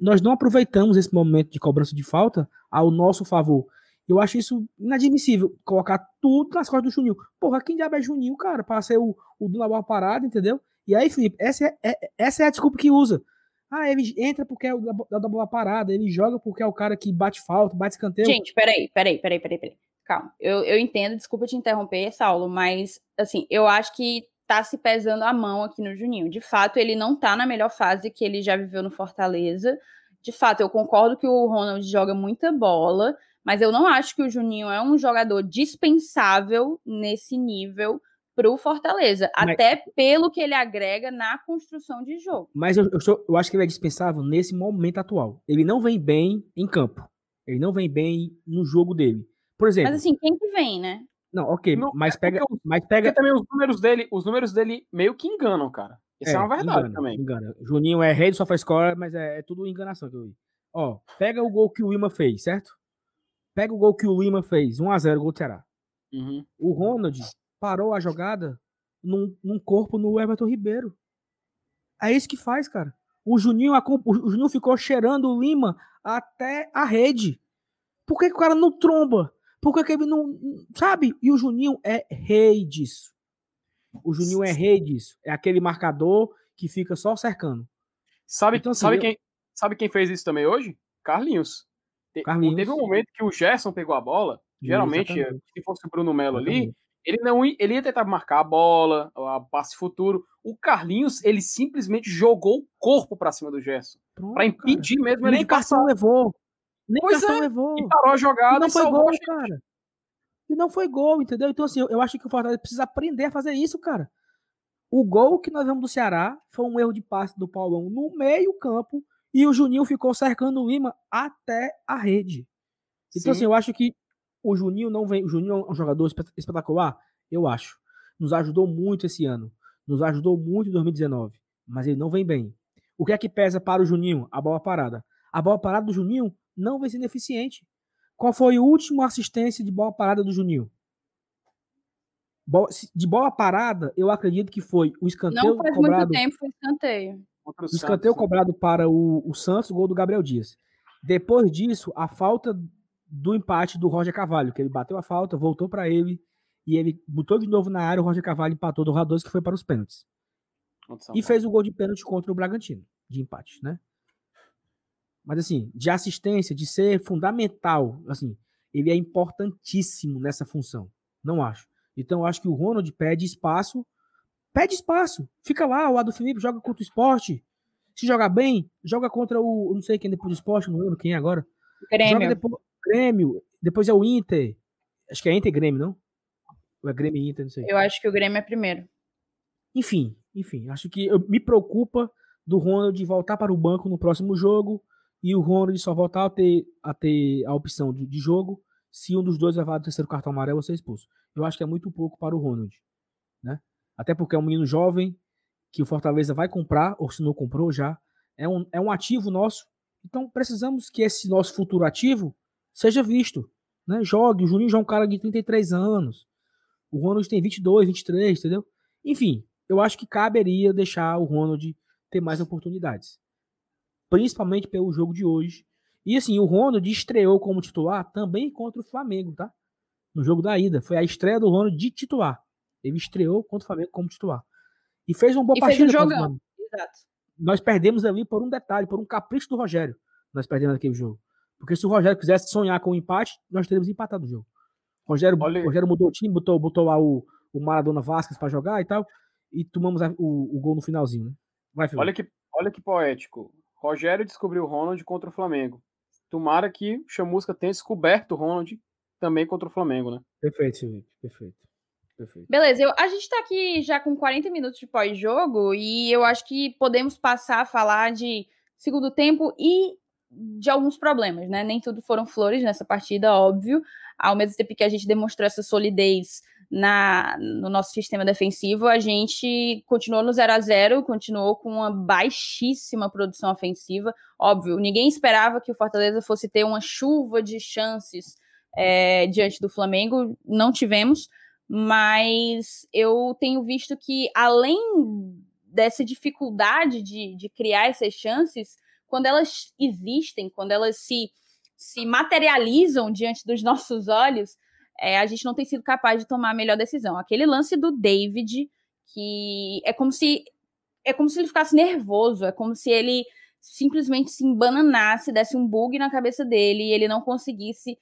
Nós não aproveitamos esse momento de cobrança de falta ao nosso favor. Eu acho isso inadmissível, colocar tudo nas costas do Juninho. Porra, quem diabo é Juninho, cara, para ser o, o do bola parada, entendeu? E aí, Felipe, essa é, é, essa é a desculpa que usa. Ah, ele entra porque é o da, da bola parada, ele joga porque é o cara que bate falta, bate escanteio. Gente, peraí, peraí, peraí, peraí, peraí. Calma. Eu, eu entendo, desculpa te interromper, Saulo, mas assim, eu acho que tá se pesando a mão aqui no Juninho. De fato, ele não tá na melhor fase que ele já viveu no Fortaleza. De fato, eu concordo que o Ronald joga muita bola, mas eu não acho que o Juninho é um jogador dispensável nesse nível para o Fortaleza, mas, até pelo que ele agrega na construção de jogo. Mas eu, eu, eu, acho que ele é dispensável nesse momento atual. Ele não vem bem em campo. Ele não vem bem no jogo dele. Por exemplo. Mas assim, quem que vem, né? Não, ok, não, mas, é pega, porque, mas pega. também os números dele, os números dele meio que enganam, cara. Isso é, é uma verdade engana, também. Engana. Juninho é rei do SofaScore, mas é, é, tudo enganação que eu vi. Ó, pega o gol que o Lima fez, certo? Pega o gol que o Lima fez, 1x0, gol do Ceará. Uhum. O Ronald parou a jogada num, num, corpo no Everton Ribeiro. É isso que faz, cara. O Juninho, o Juninho ficou cheirando o Lima até a rede. Por que, que o cara não tromba? Por que, ele não. Sabe? E o Juninho é rei disso. O Juninho é rei disso. É aquele marcador que fica só cercando. Sabe, então, assim, sabe, eu... quem, sabe quem fez isso também hoje? Carlinhos. Carlinhos. Teve um momento que o Gerson pegou a bola. Geralmente, Exatamente. se fosse o Bruno Melo ali, ele não ia, ele ia tentar marcar a bola, a passe futuro. O Carlinhos, ele simplesmente jogou o corpo para cima do Gerson. para impedir cara. mesmo ele Nem de passar. levou. Nem pois é. levou. E parou a jogada. E não foi gol, cara. E não foi gol, entendeu? Então, assim, eu, eu acho que o Fortaleza precisa aprender a fazer isso, cara. O gol que nós vemos do Ceará foi um erro de passe do Paulão no meio-campo e o Juninho ficou cercando o Lima até a rede. Então, Sim. assim, eu acho que o Juninho não vem. O Juninho é um jogador espetacular? Eu acho. Nos ajudou muito esse ano. Nos ajudou muito em 2019. Mas ele não vem bem. O que é que pesa para o Juninho? A bola parada. A bola parada do Juninho não vem sendo eficiente. Qual foi o último assistência de bola parada do Juninho? De bola parada, eu acredito que foi o escanteio não faz cobrado. Muito tempo foi escanteio. O escanteio Santos. cobrado para o, o Santos, o gol do Gabriel Dias. Depois disso, a falta do empate do Roger Cavalho, que ele bateu a falta, voltou para ele e ele botou de novo na área. O Roger Cavalho empatou do Radões, que foi para os pênaltis. E fez o gol de pênalti contra o Bragantino, de empate, né? Mas assim, de assistência, de ser fundamental, assim, ele é importantíssimo nessa função. Não acho. Então eu acho que o Ronald pede espaço, pede espaço. Fica lá, o lado do Felipe joga contra o esporte. Se jogar bem, joga contra o, não sei quem depois do esporte, não lembro quem é agora. Grêmio. Joga depois, Grêmio, depois é o Inter. Acho que é Inter Grêmio, não? Ou é Grêmio e Inter, não sei. Eu acho que o Grêmio é primeiro. Enfim, enfim, acho que eu, me preocupa do Ronald voltar para o banco no próximo jogo e o Ronald só voltar a ter a, ter a opção de, de jogo se um dos dois levar o terceiro cartão amarelo ou ser expulso. Eu acho que é muito pouco para o Ronald, né? Até porque é um menino jovem que o Fortaleza vai comprar, ou se não comprou já, é um, é um ativo nosso. Então precisamos que esse nosso futuro ativo seja visto. Né? Jogue. O Juninho já é um cara de 33 anos. O Ronald tem 22, 23, entendeu? Enfim, eu acho que caberia deixar o Ronald ter mais oportunidades. Principalmente pelo jogo de hoje. E assim, o Ronald estreou como titular também contra o Flamengo, tá? No jogo da ida. Foi a estreia do Ronald de titular. Ele estreou contra o Flamengo como titular. E fez uma boa e partida. Fez um jogão. Exato. Nós perdemos ali por um detalhe, por um capricho do Rogério. Nós perdemos aquele jogo. Porque se o Rogério quisesse sonhar com o um empate, nós teríamos empatado o jogo. O Rogério, Olha... Rogério mudou o time, botou, botou lá o, o Maradona Vasquez para jogar e tal, e tomamos a, o, o, gol no finalzinho. Né? Vai, olha, que, olha que poético. Rogério descobriu o Ronald contra o Flamengo. Tomara que o Chamusca tenha descoberto o Ronald também contra o Flamengo, né? Perfeito, Felipe. Perfeito. Perfeito. Beleza, eu, a gente está aqui já com 40 minutos de pós-jogo e eu acho que podemos passar a falar de segundo tempo e de alguns problemas, né? Nem tudo foram flores nessa partida, óbvio. Ao mesmo tempo que a gente demonstrou essa solidez na, no nosso sistema defensivo, a gente continuou no 0 a 0 continuou com uma baixíssima produção ofensiva. Óbvio, ninguém esperava que o Fortaleza fosse ter uma chuva de chances é, diante do Flamengo, não tivemos, mas eu tenho visto que, além dessa dificuldade de, de criar essas chances, quando elas existem, quando elas se, se materializam diante dos nossos olhos, é, a gente não tem sido capaz de tomar a melhor decisão. Aquele lance do David, que é como se é como se ele ficasse nervoso, é como se ele simplesmente se embananasse, desse um bug na cabeça dele e ele não conseguisse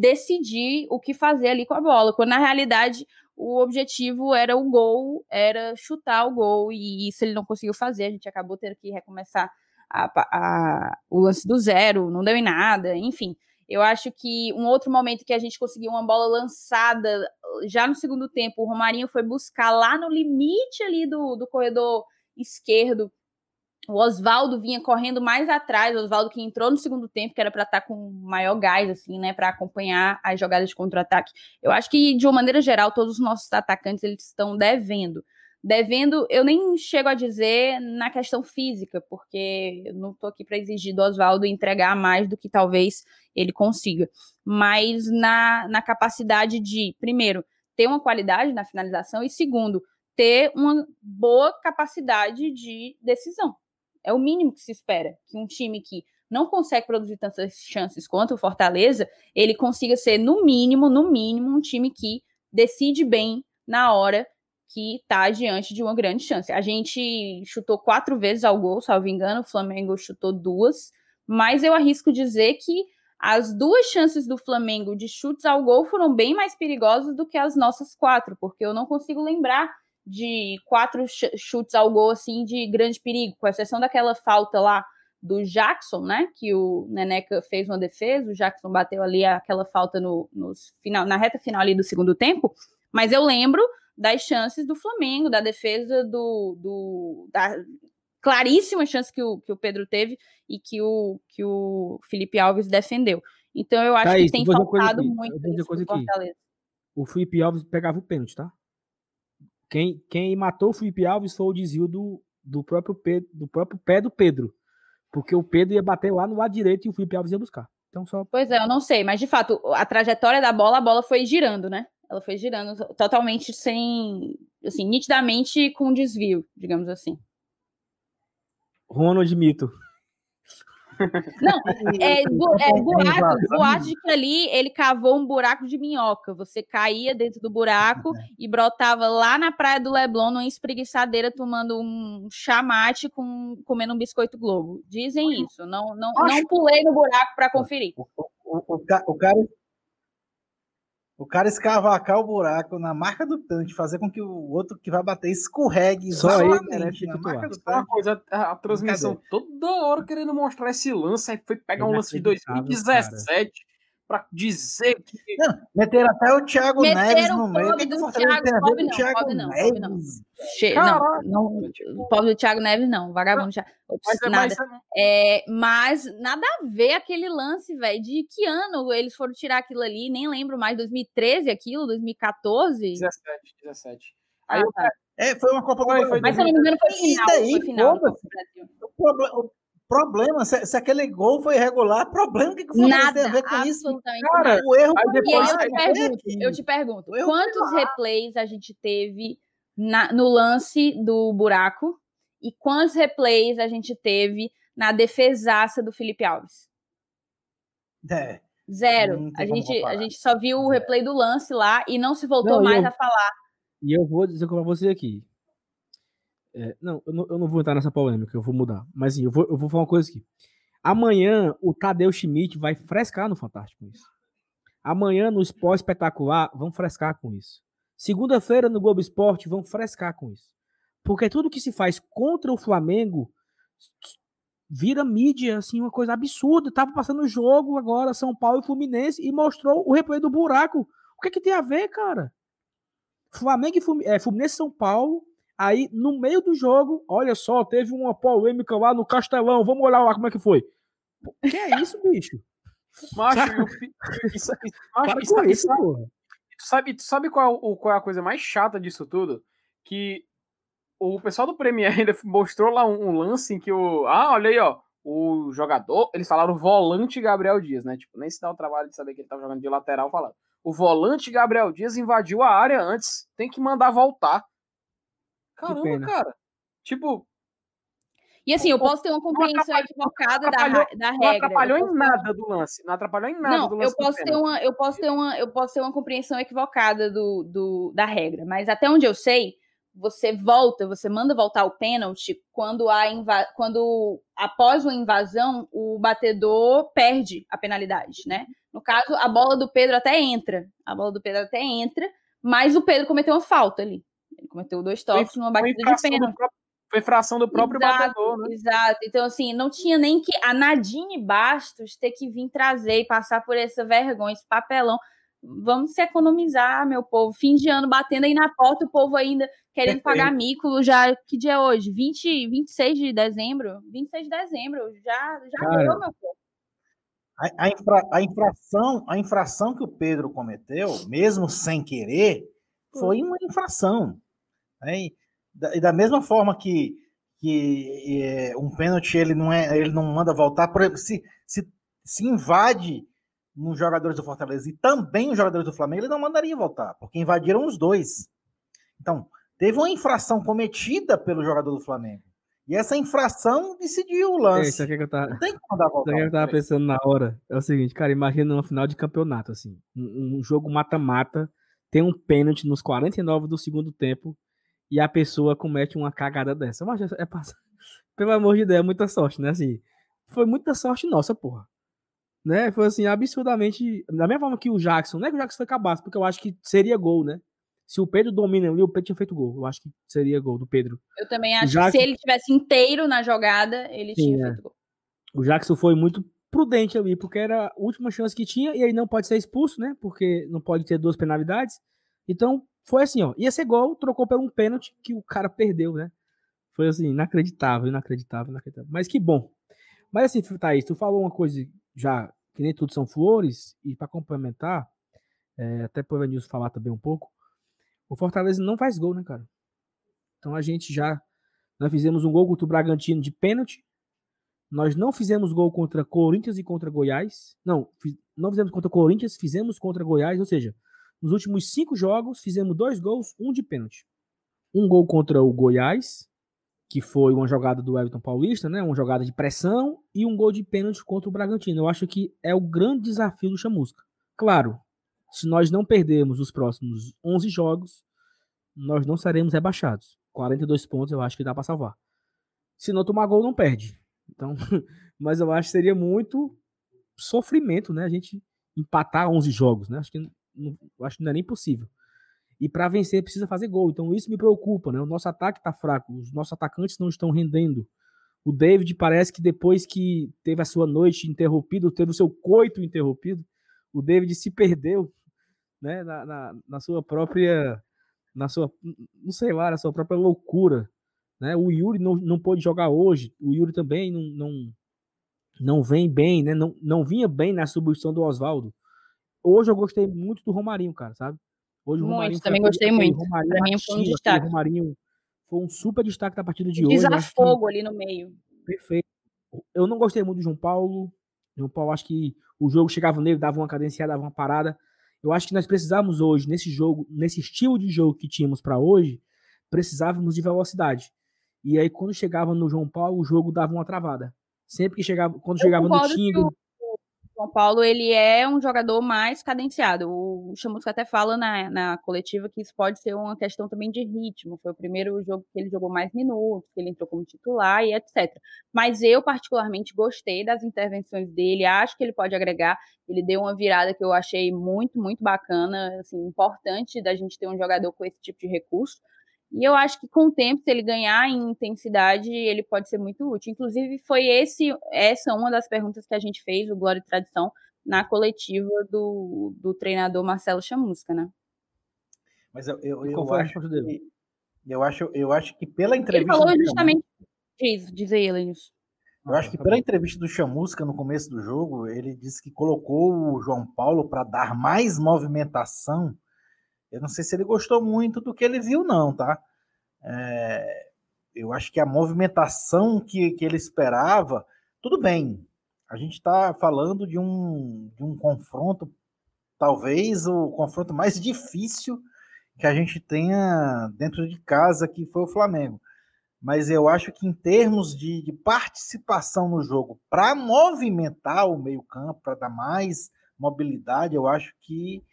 decidir o que fazer ali com a bola, quando na realidade o objetivo era o gol, era chutar o gol, e isso ele não conseguiu fazer, a gente acabou tendo que recomeçar a, a, o lance do zero, não deu em nada, enfim. Eu acho que um outro momento que a gente conseguiu uma bola lançada já no segundo tempo, o Romarinho foi buscar lá no limite ali do, do corredor esquerdo o Oswaldo vinha correndo mais atrás, o Oswaldo que entrou no segundo tempo, que era para estar tá com maior gás, assim, né, para acompanhar as jogadas de contra-ataque. Eu acho que, de uma maneira geral, todos os nossos atacantes eles estão devendo. Devendo, eu nem chego a dizer na questão física, porque eu não estou aqui para exigir do Oswaldo entregar mais do que talvez ele consiga, mas na, na capacidade de, primeiro, ter uma qualidade na finalização e, segundo, ter uma boa capacidade de decisão. É o mínimo que se espera que um time que não consegue produzir tantas chances quanto o Fortaleza, ele consiga ser, no mínimo, no mínimo, um time que decide bem na hora que está diante de uma grande chance. A gente chutou quatro vezes ao gol, salvo engano, o Flamengo chutou duas, mas eu arrisco dizer que as duas chances do Flamengo de chutes ao gol foram bem mais perigosas do que as nossas quatro, porque eu não consigo lembrar de quatro chutes ao gol assim de grande perigo, com exceção daquela falta lá do Jackson, né? Que o Neneca fez uma defesa, o Jackson bateu ali aquela falta no, no final, na reta final ali do segundo tempo. Mas eu lembro das chances do Flamengo, da defesa do, do da claríssima chance que o, que o Pedro teve e que o, que o Felipe Alves defendeu. Então eu acho tá que tem faltado muito isso Fortaleza. O Felipe Alves pegava o pênalti, tá? Quem, quem matou o Felipe Alves foi o desvio do, do, próprio Pedro, do próprio pé do Pedro. Porque o Pedro ia bater lá no lado direito e o Felipe Alves ia buscar. Então só... Pois é, eu não sei, mas de fato, a trajetória da bola, a bola foi girando, né? Ela foi girando totalmente sem, assim, nitidamente com desvio, digamos assim. Ronald Mito. Não, é, é boato, boato de que ali ele cavou um buraco de minhoca. Você caía dentro do buraco e brotava lá na praia do Leblon, numa espreguiçadeira, tomando um chamate com comendo um biscoito Globo. Dizem isso. Não, não, não pulei no buraco para conferir. O, o, o, o, cara o cara escavacar o buraco na marca do pênalti, fazer com que o outro que vai bater escorregue Só ele merece na marca do pênalti. Uma coisa, a, a transmissão toda hora querendo mostrar esse lance, aí foi pegar um lance de 2017 para dizer que. Não, meteram até o Thiago meteram Neves no meio. O que, o o Thiago não, Neves? Não. Che não, não, o pobre do Thiago Neves, não. Vagabundo. Thiago, mas, é nada. Mas, é, mas nada a ver aquele lance, velho. De que ano eles foram tirar aquilo ali? Nem lembro mais. 2013 aquilo? 2014? 17, 17. Aí ah, tá. É, foi uma Copa do Brasil. Mas se não me engano, foi final. Daí, foi final. o, problema, problema, se, se, aquele gol foi irregular, problema o que, que o Nada, tem a ver com isso? Cara, o erro aí depois, eu, te pergunto, eu te pergunto, quantos replays a gente teve na, no lance do buraco e quantos replays a gente teve na defesaça do Felipe Alves? É. Zero. A gente, a gente só viu o replay do lance lá e não se voltou não, mais eu, a falar. E eu vou dizer para você aqui. É, não, eu não, eu não, vou entrar nessa polêmica, eu vou mudar. Mas sim, eu vou, eu vou falar uma coisa aqui. Amanhã o Tadeu Schmidt vai frescar no Fantástico com isso. Amanhã no Esporte Espetacular vão frescar com isso. Segunda-feira no Globo Esporte vão frescar com isso. Porque tudo que se faz contra o Flamengo vira mídia, assim, uma coisa absurda. Tava passando o jogo agora, São Paulo e Fluminense, e mostrou o replay do buraco. O que é que tem a ver, cara? Flamengo e é, Fluminense São Paulo Aí, no meio do jogo, olha só, teve uma polêmica lá no Castelão. Vamos olhar lá como é que foi. Que é isso, bicho? Macho, eu, isso, isso, macho, isso, isso, isso, tu sabe, tu sabe qual, qual é a coisa mais chata disso tudo? Que o pessoal do Premier ainda mostrou lá um, um, lance em que o. Ah, olha aí, ó. O jogador. Eles falaram volante Gabriel Dias, né? Tipo, nem se dá o trabalho de saber que ele tava jogando de lateral falando. O volante Gabriel Dias invadiu a área antes. Tem que mandar voltar. Caramba, cara. Tipo. E assim, eu posso ter uma compreensão equivocada da, da regra. Não atrapalhou em nada do lance. Não atrapalhou em nada não, do lance. Eu posso, ter uma, eu, posso ter uma, eu posso ter uma compreensão equivocada do, do, da regra. Mas até onde eu sei, você volta, você manda voltar o pênalti quando a inva quando após uma invasão o batedor perde a penalidade, né? No caso, a bola do Pedro até entra, a bola do Pedro até entra, mas o Pedro cometeu uma falta ali. Ele cometeu dois toques numa batida de pênalti. Foi fração do próprio exato, batedor, né? Exato. Então, assim, não tinha nem que a Nadine Bastos ter que vir trazer e passar por essa vergonha, esse papelão. Vamos se economizar, meu povo. Fim de ano batendo aí na porta, o povo ainda querendo pagar mico. Já, que dia é hoje? 20, 26 de dezembro? 26 de dezembro. Já, já Cara, deu, meu povo. A, a, infra, a, infração, a infração que o Pedro cometeu, mesmo sem querer, foi uma infração. Né? E da mesma forma que, que é, um pênalti ele não, é, ele não manda voltar, por exemplo, se, se, se invade nos jogadores do Fortaleza e também os jogadores do Flamengo, ele não mandaria voltar, porque invadiram os dois. Então, teve uma infração cometida pelo jogador do Flamengo. E essa infração decidiu o lance. É que eu tava, não tem que mandar voltar. Isso que eu tava pensando na hora é o seguinte, cara, imagina uma final de campeonato, assim, um, um jogo mata-mata, tem um pênalti nos 49 do segundo tempo e a pessoa comete uma cagada dessa. Mas é, é pelo amor de Deus, é muita sorte, né? Assim, foi muita sorte nossa, porra. Né? Foi assim, absurdamente. Da mesma forma que o Jackson, não é que o Jackson foi cabaço, porque eu acho que seria gol, né? Se o Pedro domina ali, o Pedro tinha feito gol. Eu acho que seria gol do Pedro. Eu também acho Jackson... que se ele tivesse inteiro na jogada, ele Sim, tinha é. feito gol. O Jackson foi muito prudente ali, porque era a última chance que tinha, e aí não pode ser expulso, né? Porque não pode ter duas penalidades. Então, foi assim, ó. Ia ser gol, trocou por um pênalti que o cara perdeu, né? Foi assim, inacreditável, inacreditável, inacreditável. Mas que bom. Mas assim, Thaís, tu falou uma coisa já, que nem tudo são flores, e para complementar, é, até para o Evanilson falar também um pouco, o Fortaleza não faz gol, né, cara? Então a gente já. Nós fizemos um gol contra o Bragantino de pênalti. Nós não fizemos gol contra Corinthians e contra Goiás. Não, não fizemos contra Corinthians, fizemos contra Goiás, ou seja, nos últimos cinco jogos, fizemos dois gols, um de pênalti. Um gol contra o Goiás, que foi uma jogada do Everton Paulista, né? Uma jogada de pressão e um gol de pênalti contra o Bragantino. Eu acho que é o grande desafio do Chamusca. Claro, se nós não perdermos os próximos 11 jogos, nós não seremos rebaixados. 42 pontos eu acho que dá para salvar. Se não tomar gol, não perde. Então, mas eu acho que seria muito sofrimento, né? A gente empatar 11 jogos, né? Acho que não, acho que não é nem possível. E para vencer precisa fazer gol. Então isso me preocupa, né? O nosso ataque está fraco, os nossos atacantes não estão rendendo. O David parece que depois que teve a sua noite interrompida, teve o seu coito interrompido, o David se perdeu, né? Na, na, na sua própria, na sua, não sei lá, na sua própria loucura, né? O Yuri não, não pôde jogar hoje. O Yuri também não, não, não vem bem, né? Não, não vinha bem na substituição do Oswaldo. Hoje eu gostei muito do Romarinho, cara, sabe? Hoje o Romarinho muito, também gostei muito. Romarinho pra mim foi um destaque. O Romarinho foi um super destaque da partida de hoje. Desafogo ali no meio. Perfeito. Eu não gostei muito do João Paulo. João Paulo, acho que o jogo chegava nele, dava uma cadenciada, dava uma parada. Eu acho que nós precisávamos hoje, nesse jogo, nesse estilo de jogo que tínhamos para hoje, precisávamos de velocidade. E aí, quando chegava no João Paulo, o jogo dava uma travada. Sempre que chegava, quando eu chegava no Tingo. São Paulo ele é um jogador mais cadenciado. O Chamusca até fala na, na coletiva que isso pode ser uma questão também de ritmo. Foi o primeiro jogo que ele jogou mais minutos, que ele entrou como titular e etc. Mas eu, particularmente, gostei das intervenções dele, acho que ele pode agregar. Ele deu uma virada que eu achei muito, muito bacana, assim, importante da gente ter um jogador com esse tipo de recurso. E eu acho que com o tempo, se ele ganhar em intensidade, ele pode ser muito útil. Inclusive, foi esse, essa uma das perguntas que a gente fez, o Glória e Tradição, na coletiva do, do treinador Marcelo Chamusca, né? Mas eu, eu, eu acho que, eu acho, eu acho que pela entrevista. Ele falou justamente isso, diz aí, Elenius. Eu acho que pela entrevista do Chamusca no começo do jogo, ele disse que colocou o João Paulo para dar mais movimentação eu não sei se ele gostou muito do que ele viu, não, tá? É, eu acho que a movimentação que, que ele esperava, tudo bem. A gente está falando de um, de um confronto, talvez o confronto mais difícil que a gente tenha dentro de casa, que foi o Flamengo. Mas eu acho que em termos de, de participação no jogo, para movimentar o meio-campo, para dar mais mobilidade, eu acho que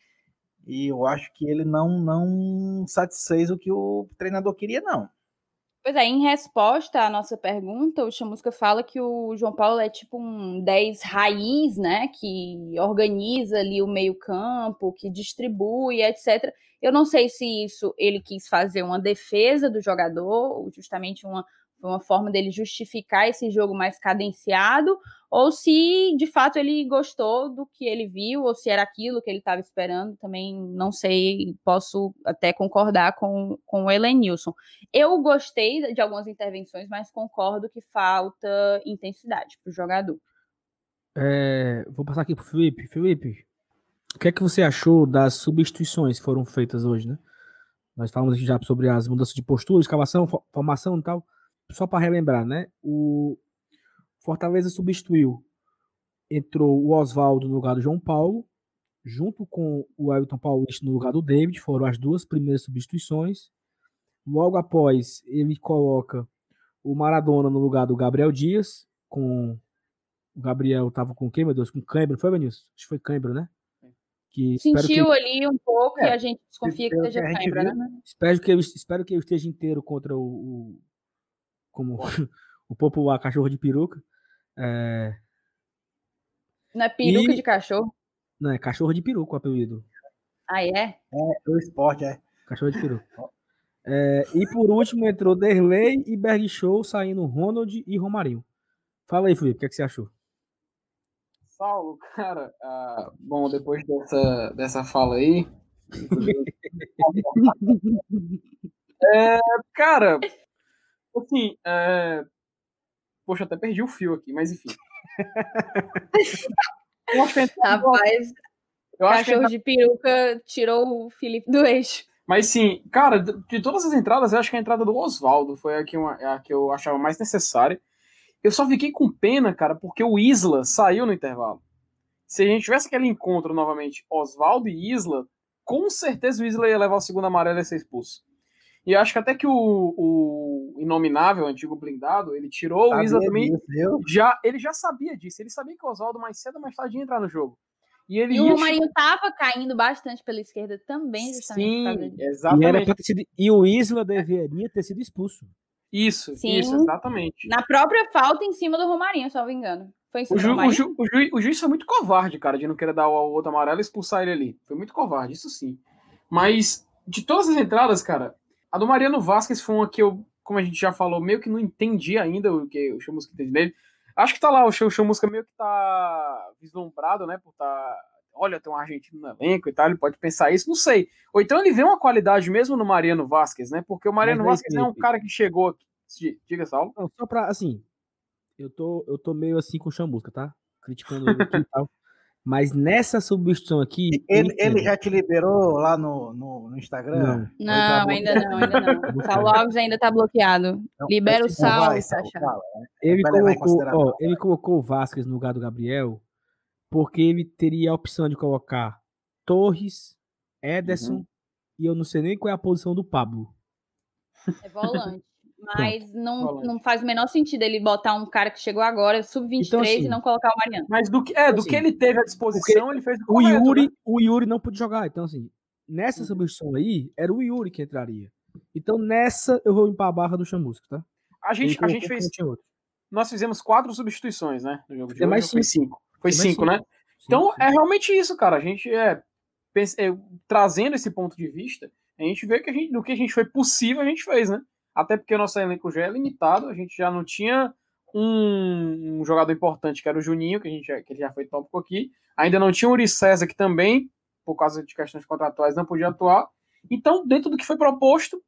E eu acho que ele não, não satisfez o que o treinador queria, não. Pois é, em resposta à nossa pergunta, o Chamusca fala que o João Paulo é tipo um 10 raiz, né? Que organiza ali o meio-campo, que distribui, etc. Eu não sei se isso ele quis fazer uma defesa do jogador, ou justamente uma, uma forma dele justificar esse jogo mais cadenciado, ou se de fato ele gostou do que ele viu, ou se era aquilo que ele estava esperando, também não sei, posso até concordar com, com o Elenilson. Eu gostei de algumas intervenções, mas concordo que falta intensidade para o jogador. É, vou passar aqui para o Felipe. Felipe, o que é que você achou das substituições que foram feitas hoje, né? Nós falamos já sobre as mudanças de postura, escavação, formação e tal. Só para relembrar, né? O, Fortaleza substituiu. Entrou o Oswaldo no lugar do João Paulo, junto com o Elton Paulista no lugar do David, foram as duas primeiras substituições. Logo após, ele coloca o Maradona no lugar do Gabriel Dias, com o Gabriel estava com quem, meu Deus? Com Cãibra, foi, Vinícius? Acho que foi Cãibra, né? Que Sentiu que... ali um pouco é, e a gente desconfia que seja Cãibra, né? Espero que, eu, espero que eu esteja inteiro contra o, o como o popular cachorro de peruca. É... Não é peruca e... de cachorro? Não, é cachorro de peruca o apelido. Ah, é? É, o esporte, é. Cachorro de peruca. É, e por último entrou Derley e Berg Show saindo Ronald e Romarinho. Fala aí, Felipe, o que, é que você achou? Saulo, cara, ah, bom, depois dessa, dessa fala aí. é, cara, assim, é, Poxa, até perdi o fio aqui, mas enfim. Rapaz, eu acho cachorro de peruca tirou o Felipe do eixo. Mas sim, cara, de todas as entradas, eu acho que a entrada do Oswaldo foi a que, uma, a que eu achava mais necessária. Eu só fiquei com pena, cara, porque o Isla saiu no intervalo. Se a gente tivesse aquele encontro novamente, Oswaldo e Isla, com certeza o Isla ia levar o segundo amarelo e ser expulso. E acho que até que o, o Inominável, antigo blindado, ele tirou sabia o Isla também. Disso, já, ele já sabia disso. Ele sabia que o Oswaldo mais cedo ou mais tarde ia entrar no jogo. E, ele e o Romarinho estava caindo bastante pela esquerda também, justamente. Sim, exatamente. E, sido... e, o Isla deveria ter sido expulso. Isso, Sim. isso, exatamente. Na própria falta em cima do Romarinho, se eu não me engano. Foi em cima o, ju, o, ju, o, ju, o juiz foi muito covarde, cara, de não querer dar o outro amarelo e expulsar ele ali. Foi muito covarde, isso sim. Mas de todas as entradas, cara, a do Mariano Vasquez foi uma que eu, como a gente já falou, meio que não entendi ainda o que o Chamusca entende dele. Acho que tá lá, o Chamusca meio que tá vislumbrado, né, por tá olha, tem um argentino no elenco e tal, ele pode pensar isso, não sei. Ou então ele vê uma qualidade mesmo no Mariano Vasquez, né? Porque o Mariano Vasquez é um cara que chegou aqui. Diga, Saulo. Não, só pra, assim, eu tô, eu tô meio assim com o Chamusca, tá? Criticando ele aqui e tal. Mas nessa substituição aqui. Ele, ele já te liberou lá no, no, no Instagram? Não, não ainda não, ainda não. Saulo Alves ainda tá bloqueado. Não, Libera o Saulo, Sacha. Né? Ele colocou, ó, ele colocou o Vasquez no lugar do Gabriel porque ele teria a opção de colocar Torres, Ederson uhum. e eu não sei nem qual é a posição do Pablo. É volante. Mas não, não faz o menor sentido ele botar um cara que chegou agora, sub-23, então, assim, e não colocar o Mariano. Mas do que, é, do assim, que ele teve à disposição, ele fez o, o Yuri, né? o Yuri não pôde jogar. Então, assim, nessa uhum. substituição aí, era o Yuri que entraria. Então, nessa, eu vou limpar a barra do Chamusco, tá? A gente, a gente fez. Nós fizemos quatro substituições, né? No jogo de é mais cinco. Foi cinco. Foi cinco, cinco, né? Então, sim. é realmente isso, cara. A gente é, é, trazendo esse ponto de vista, a gente vê que a gente, do que a gente foi possível, a gente fez, né? Até porque o nosso elenco já é limitado, a gente já não tinha um, um jogador importante, que era o Juninho, que, a gente já, que já foi tópico aqui, ainda não tinha o Uri César, que também, por causa de questões contratuais, não podia atuar. Então, dentro do que foi proposto,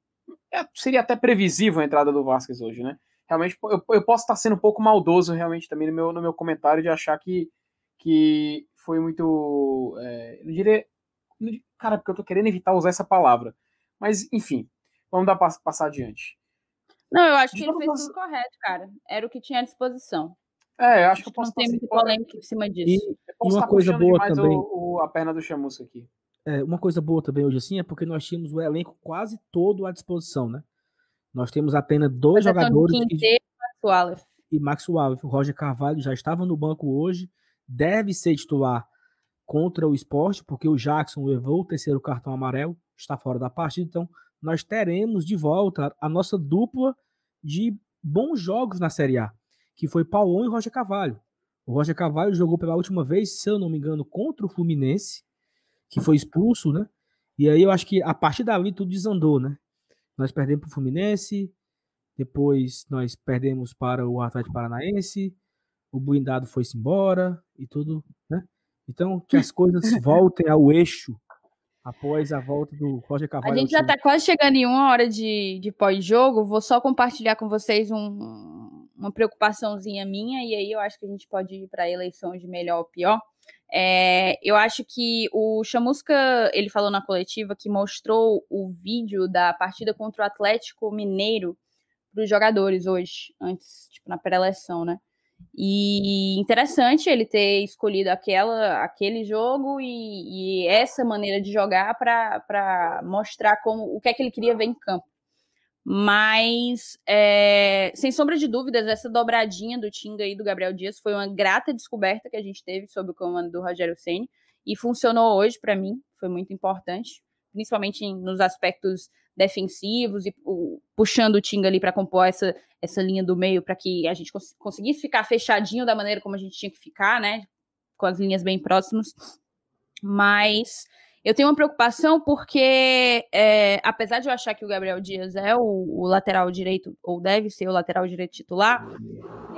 é, seria até previsível a entrada do Vasquez hoje, né? Realmente, eu, eu, posso estar sendo um pouco maldoso, realmente, também no meu, no meu comentário, de achar que, que foi muito. É, não diria. Cara, porque eu tô querendo evitar usar essa palavra. Mas, enfim, Vamos dar passar adiante. Não, eu acho que ele fez tudo correto, cara. Era o que tinha à disposição. É, eu acho que eu posso Não tem muito polêmica em cima disso. E, uma coisa boa também. O, o, a perna do chamusco aqui. É, uma coisa boa também hoje assim é porque nós tínhamos o elenco quase todo à disposição, né? Nós temos apenas dois Mas é jogadores. Quinteiro, e Max E Max Wallace. O Roger Carvalho já estava no banco hoje, deve ser titular contra o esporte, porque o Jackson levou o terceiro cartão amarelo, está fora da partida, então nós teremos de volta a nossa dupla de bons jogos na Série A, que foi Paulão e Roger Cavalho. O Roger Cavalho jogou pela última vez, se eu não me engano, contra o Fluminense, que foi expulso, né? E aí eu acho que a partir dali tudo desandou, né? Nós perdemos para o Fluminense, depois nós perdemos para o Atlético Paranaense, o blindado foi-se embora e tudo, né? Então, que as coisas voltem ao eixo após a volta do Roger Cavalho. A gente já está quase chegando em uma hora de, de pós-jogo. Vou só compartilhar com vocês um, uma preocupaçãozinha minha, e aí eu acho que a gente pode ir para a eleição de melhor ou pior. É, eu acho que o Chamusca, ele falou na coletiva que mostrou o vídeo da partida contra o Atlético Mineiro para os jogadores hoje, antes, tipo, na pré-eleção, né? E interessante ele ter escolhido aquela, aquele jogo e, e essa maneira de jogar para mostrar como o que é que ele queria ver em campo. Mas, é, sem sombra de dúvidas, essa dobradinha do Tinga e do Gabriel Dias foi uma grata descoberta que a gente teve sob o comando do Rogério Ceni e funcionou hoje para mim, foi muito importante, principalmente nos aspectos defensivos e puxando o Tinga ali para compor essa, essa linha do meio para que a gente cons conseguisse ficar fechadinho da maneira como a gente tinha que ficar, né? Com as linhas bem próximas. Mas eu tenho uma preocupação porque, é, apesar de eu achar que o Gabriel Dias é o, o, lateral direito, ou deve ser o lateral direito titular,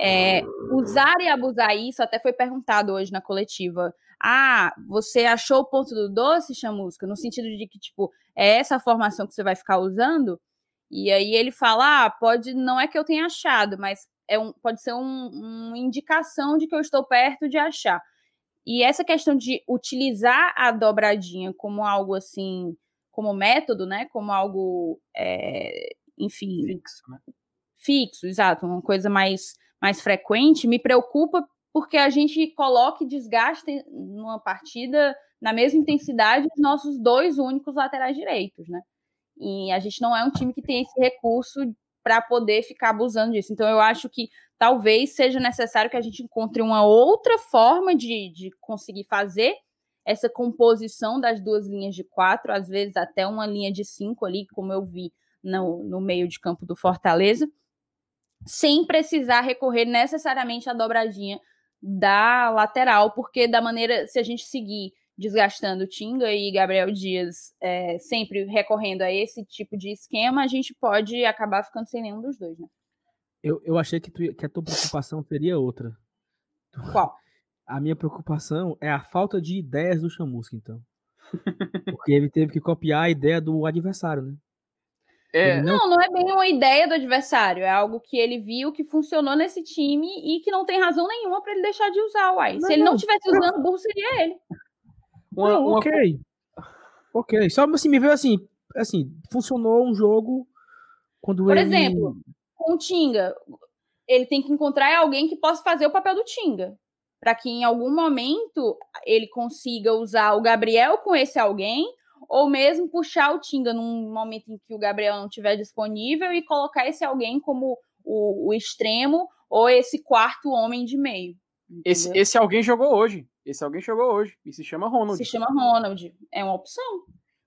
é, usar e abusar isso até foi perguntado hoje na coletiva. Ah, você achou o ponto do doce, Chamusca? No sentido de que, tipo, é essa formação que você vai ficar usando? E aí ele fala: ah, pode, não é que eu tenha achado, mas é um, pode ser um, uma indicação de que eu estou perto de achar. E essa questão de utilizar a dobradinha como algo assim, como método, né? Como algo, é, enfim. Fixo, né? Fixo, exato. Uma coisa mais, mais frequente, me preocupa porque a gente coloca e desgaste numa partida na mesma intensidade os nossos dois únicos laterais direitos, né? E a gente não é um time que tem esse recurso para poder ficar abusando disso. Então, eu acho que talvez seja necessário que a gente encontre uma outra forma de, de conseguir fazer essa composição das duas linhas de quatro, às vezes até uma linha de cinco ali, como eu vi no, no meio de campo do Fortaleza, sem precisar recorrer necessariamente à dobradinha da lateral, porque da maneira, se a gente seguir desgastando Tinga e Gabriel Dias é, sempre recorrendo a esse tipo de esquema, a gente pode acabar ficando sem nenhum dos dois, né? Eu, eu achei que, tu, que a tua preocupação seria outra. Qual? A minha preocupação é a falta de ideias do Chamusca, então. Porque ele teve que copiar a ideia do adversário, né? É. Não... não, não é bem uma ideia do adversário, é algo que ele viu que funcionou nesse time e que não tem razão nenhuma para ele deixar de usar, uai. Não, Se ele não tivesse usando, o burro seria ele. Uma, não, uma... Ok. Ok. Só assim, me veio assim, assim, funcionou um jogo quando Por ele... exemplo, com o Tinga, ele tem que encontrar alguém que possa fazer o papel do Tinga. Para que em algum momento ele consiga usar o Gabriel com esse alguém, ou mesmo puxar o Tinga num momento em que o Gabriel não estiver disponível e colocar esse alguém como o, o extremo ou esse quarto homem de meio. Esse, esse alguém jogou hoje. Esse alguém jogou hoje. E se chama Ronald. Se chama Ronald. É uma opção.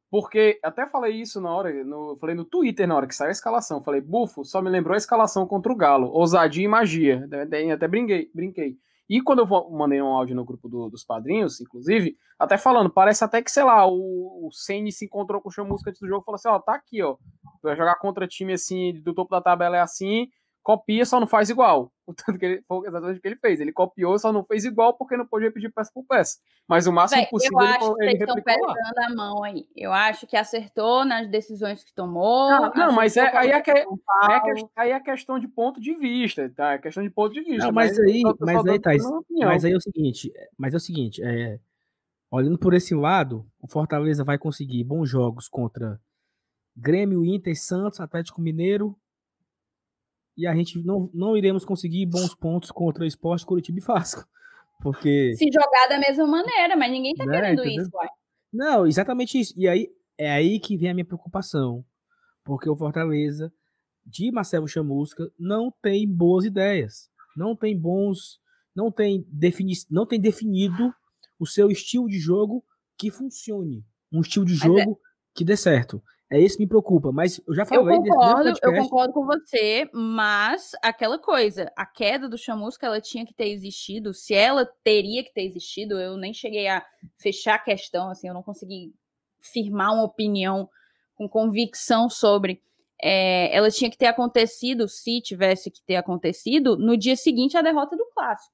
Porque até falei isso na hora, no, falei no Twitter na hora que saiu a escalação. Falei, bufo, só me lembrou a escalação contra o Galo. Ousadia e magia. Até, brinquei, brinquei. E quando eu mandei um áudio no grupo do, dos padrinhos, inclusive, até falando, parece até que, sei lá, o, o Senni se encontrou com o Chamusca antes do jogo e falou assim: ó, tá aqui, ó. Vai jogar contra time assim, do topo da tabela é assim, copia, só não faz igual. O tanto que ele, foi exatamente o que ele fez. Ele copiou, só não fez igual porque não podia pedir peça por peça. Mas o máximo Véi, possível eu acho ele, que ele estão pesando a mão aí. Eu acho que acertou nas decisões que tomou. Não, não mas é, aí, é que, é, aí é questão de ponto de vista, tá? É questão de ponto de vista. Não, mas, mas aí, mas aí, Thais, mas aí é o seguinte, mas é o seguinte, é, olhando por esse lado, o Fortaleza vai conseguir bons jogos contra Grêmio, Inter, Santos, Atlético Mineiro, e a gente não, não iremos conseguir bons pontos contra o Esporte Curitiba e Vasco. Porque. Se jogar da mesma maneira, mas ninguém tá né, querendo entendeu? isso, uai. Não, exatamente isso. E aí é aí que vem a minha preocupação. Porque o Fortaleza, de Marcelo Chamusca, não tem boas ideias. Não tem bons. Não tem, defini, não tem definido o seu estilo de jogo que funcione. Um estilo de é jogo que dê certo. É isso que me preocupa, mas eu já Eu falei desse- desse concordo, eu podcast. concordo com você, mas aquela coisa, a queda do Chamusca, ela tinha que ter existido. Se ela teria que ter existido, eu nem cheguei a fechar a questão, assim, eu não consegui firmar uma opinião com convicção sobre. É, ela tinha que ter acontecido, se tivesse que ter acontecido, no dia seguinte à derrota do clássico.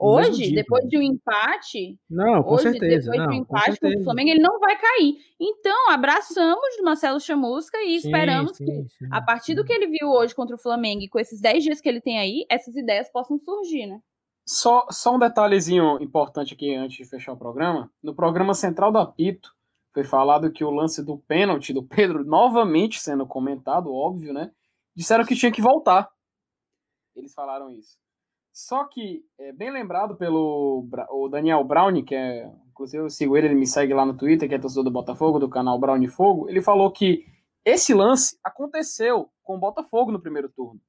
Mesmo Hoje, depois de um empate, Não, com hoje, certeza. depois Não, de um com empate com o certeza. Flamengo, ele não vai cair. Então, abraçamos o Marcelo Chamusca e Sim, esperamos que, sim, sim, a partir do sim. que ele viu hoje contra o Flamengo e com esses 10 dias que ele tem aí, essas ideias possam surgir, né? Só, só um detalhezinho importante aqui antes de fechar o programa. No programa Central do Apito, foi falado que o lance do pênalti do Pedro, novamente sendo comentado, óbvio, né? Disseram que tinha que voltar. Eles falaram isso. Só que, é bem lembrado pelo o Daniel Brown, que é. Inclusive eu sigo ele, ele me segue lá no Twitter, que é torcedor do Botafogo, do canal Brown Fogo. Ele falou que esse lance aconteceu com o Botafogo no primeiro turno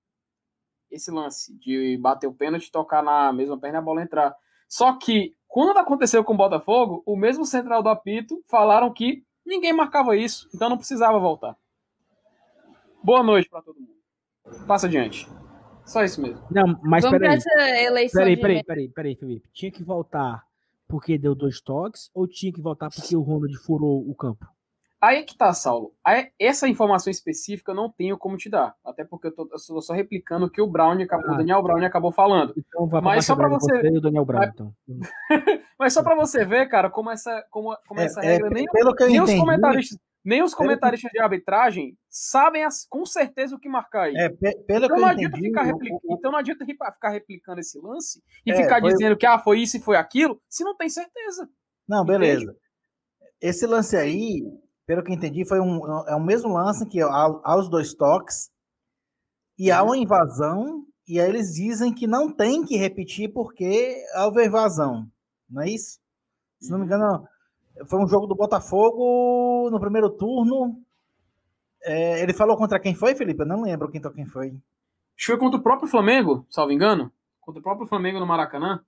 esse lance de bater o pênalti tocar na mesma perna e a bola entrar. Só que, quando aconteceu com o Botafogo, o mesmo central do apito falaram que ninguém marcava isso, então não precisava voltar. Boa noite pra todo mundo. Passa adiante. Só isso mesmo. Não, mas Vamos peraí. essa eleição Peraí, de peraí, peraí, peraí, Felipe. Tinha que voltar porque deu dois toques ou tinha que voltar porque o Ronald furou o campo? Aí é que tá, Saulo. Aí, essa informação específica eu não tenho como te dar. Até porque eu tô, eu tô só replicando o que o Brown acabou, Ah. o Daniel Brown acabou falando. Então vai Mas só pra você- o Daniel Brown, Vai- então. Mas só pra você ver, cara, como essa, como, como É, essa é, regra nem pelo que eu nem os comentaristas, nem os comentaristas de arbitragem sabem as- com certeza o que marcar aí. é, pe- pelo então, que não eu adianta entendi, ficar o- repli- o- então não adianta ficar replicando esse lance e É, ficar foi- dizendo que ah, foi isso e foi aquilo, se não tem certeza. Não, beleza. Esse lance aí, pelo que eu entendi, foi um, é o mesmo lance que há, há os dois toques e há uma invasão, e aí eles dizem que não tem que repetir porque houve a invasão. Não é isso? Se não me engano, foi um jogo do Botafogo no primeiro turno. É, ele falou contra quem foi, Felipe? Eu não lembro quem, quem foi. Acho que foi contra o próprio Flamengo, salvo engano. Contra o próprio Flamengo no Maracanã.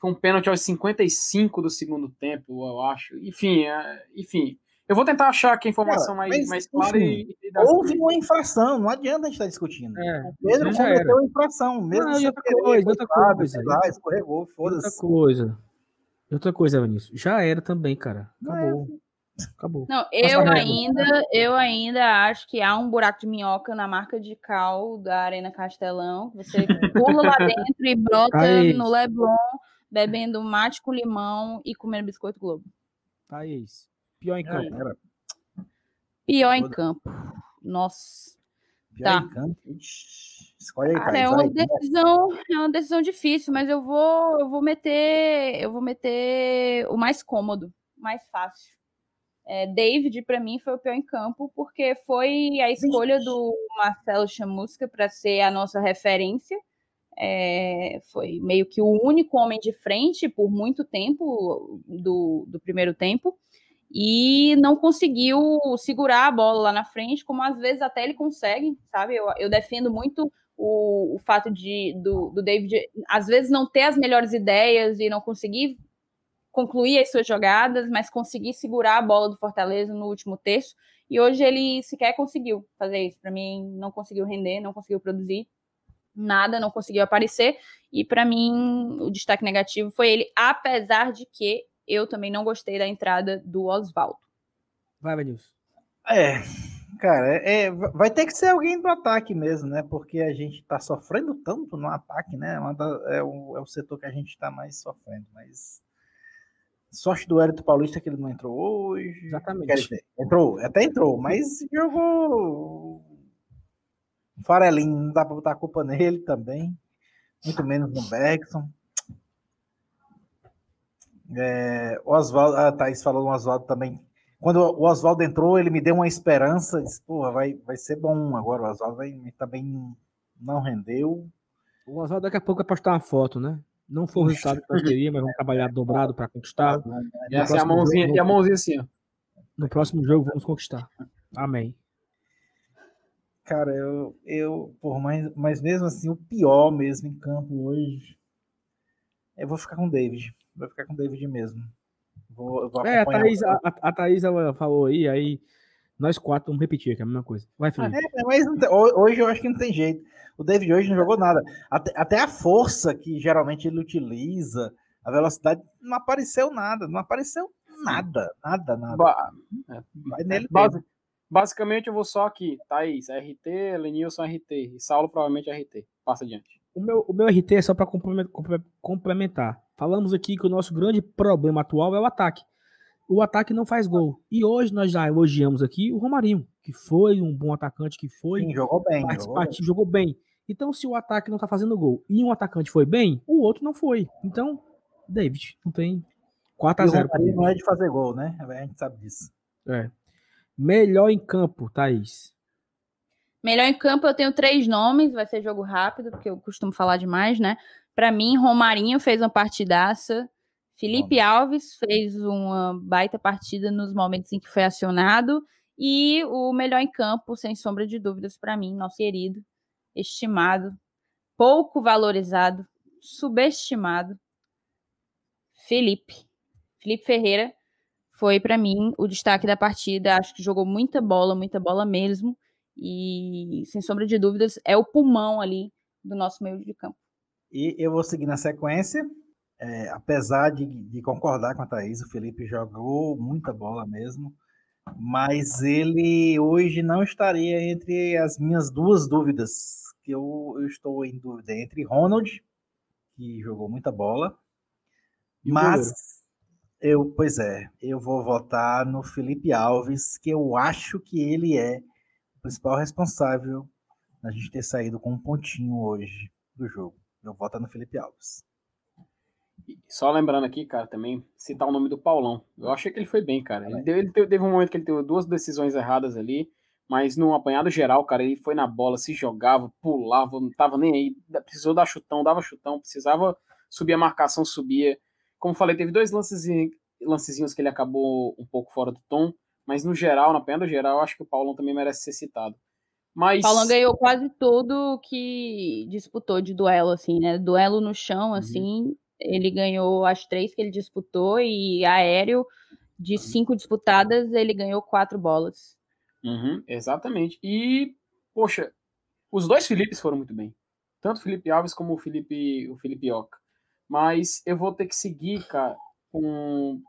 Foi um pênalti aos 55 do segundo tempo, eu acho. Enfim, é, enfim. Eu vou tentar achar aqui a informação Cara, mais, mais clara e, e dar- Houve uma infração, não adianta a gente estar discutindo. É, O Pedro cometeu infração, mesmo Não, e outra coisa, outra coisa. lá, escorregou, Outra foda-se. Coisa. Outra coisa, Vinícius. Já era também, cara. Acabou. Acabou. Não, Passa eu régua. ainda, eu ainda acho que há um buraco de minhoca na marca de cal da Arena Castelão. Você pula lá dentro e brota Aí. no Leblon, bebendo mate com limão e comendo biscoito Globo. Thaís. Pior em Já campo. era. Pior em campo. Nossa. Tá. campo. Escolhe aí, Cara, Thaís, é uma vai. decisão, é uma decisão difícil, mas eu vou, eu vou meter, eu vou meter o mais cômodo, mais fácil. É, David para mim foi o pior em campo porque foi a escolha do Marcelo Chamusca para ser a nossa referência. É, foi meio que o único homem de frente por muito tempo do, do primeiro tempo e não conseguiu segurar a bola lá na frente, como às vezes até ele consegue, sabe? Eu, eu defendo muito o, o fato de do, do David às vezes não ter as melhores ideias e não conseguir concluir as suas jogadas, mas conseguir segurar a bola do Fortaleza no último terço. E hoje ele sequer conseguiu fazer isso. Para mim, não conseguiu render, não conseguiu produzir nada, não conseguiu aparecer. E para mim, o destaque negativo foi ele, apesar de que eu também não gostei da entrada do Oswaldo. Vai, Vinícius. É, cara, é, é, vai ter que ser alguém do ataque mesmo, né? Porque a gente tá sofrendo tanto no ataque, né? É É o, é o setor que a gente tá mais sofrendo. Mas sorte do Hélito Paulista que ele não entrou hoje. Quer Exatamente. dizer, entrou, até entrou, mas jogou farelinho, não dá pra botar a culpa nele também. Muito menos no Bergson. É, o Oswaldo, a Thaís falou do Oswaldo também. Quando o Oswaldo entrou, ele me deu uma esperança. Disse, Porra, vai, vai ser bom agora. O Oswaldo também não rendeu. O Oswaldo daqui a pouco vai postar uma foto, né? Não foi o resultado que nós queríamos, mas vamos trabalhar dobrado para conquistar. E assim, a próximo mãozinha, jogo- e a mãozinha assim, ó. No próximo jogo vamos conquistar. Amém. Cara, eu, eu por mas, mas mesmo assim, o pior mesmo em campo hoje. Eu vou ficar com o David. Vou ficar com o David mesmo. Vou, vou é, a Thaís, a, a Thaís ela falou aí, aí nós quatro vamos repetir aqui a mesma coisa. Vai, Felipe. É, mas tem, hoje eu acho que não tem jeito. O David hoje não jogou nada. Até, até a força que geralmente ele utiliza, a velocidade, não apareceu nada. Não apareceu nada. Nada, nada. Ba é, Vai nele base, Basicamente eu vou só aqui. Thaís, RT, Lenilson, RT. E Saulo provavelmente RT. Passa adiante. O meu, o meu RT é só para complementar. Falamos aqui que o nosso grande problema atual é o ataque o ataque não faz gol. E hoje nós já elogiamos aqui o Romarinho, que foi um bom atacante, que foi Sim, jogou bem, jogou bem. jogou bem. Então, se o ataque não tá fazendo gol e um atacante foi bem, o outro não foi. Então, David, não tem 4 a 0 O não é de fazer gol, né? A gente sabe disso. É. Melhor em campo, Thaís. Melhor em campo eu tenho três nomes, vai ser jogo rápido, porque eu costumo falar demais, né? Para mim, Romarinho fez uma partidaça. Felipe Alves fez uma baita partida nos momentos em que foi acionado. E o melhor em campo, sem sombra de dúvidas, para mim, nosso querido, estimado, pouco valorizado, subestimado, Felipe. Felipe Ferreira foi, para mim, o destaque da partida. Acho que jogou muita bola, muita bola mesmo. E, sem sombra de dúvidas, é o pulmão ali do nosso meio de campo. E eu vou seguir na sequência é, apesar de, de, concordar com a Thaís, o Felipe jogou muita bola mesmo, mas ele hoje não estaria entre as minhas duas dúvidas, que eu, eu estou em dúvida entre Ronald, que jogou muita bola, e mas eu, pois é, eu vou votar no Felipe Alves, que eu acho que ele é principal responsável na gente ter saído com um pontinho hoje do jogo. Eu voto no Felipe Alves. Só lembrando aqui, cara, também citar o nome do Paulão. Eu achei que ele foi bem, cara. Ele, deu, ele teve um momento que ele teve duas decisões erradas ali, mas no apanhado geral, cara, ele foi na bola, se jogava, pulava, não tava nem aí. Precisou dar chutão, dava chutão, precisava subir a marcação, subia. Como falei, teve dois lances, lancezinhos que ele acabou um pouco fora do tom, mas no geral, na apanhada geral, eu acho que o Paulão também merece ser citado. Mas... Paulão ganhou quase tudo que disputou de duelo, assim, né? Duelo no chão, uhum. assim, ele ganhou as três que ele disputou e aéreo, de uhum. cinco disputadas, ele ganhou quatro bolas. Uhum, exatamente. E, poxa, os dois Filipes foram muito bem. Tanto o Felipe Alves como o Felipe, o Felipe Oca. Mas eu vou ter que seguir, cara, com.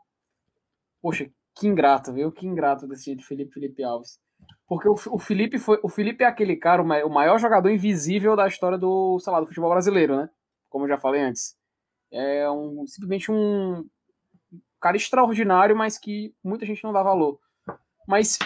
Poxa, que ingrato, viu? Que ingrato desse de Felipe Felipe Alves. Porque o, o, Felipe foi. O Felipe é aquele cara, o maior jogador invisível da história do, sei lá, do futebol brasileiro, né? Como eu já falei antes. É um, simplesmente um cara extraordinário, mas que muita gente não dá valor. Mas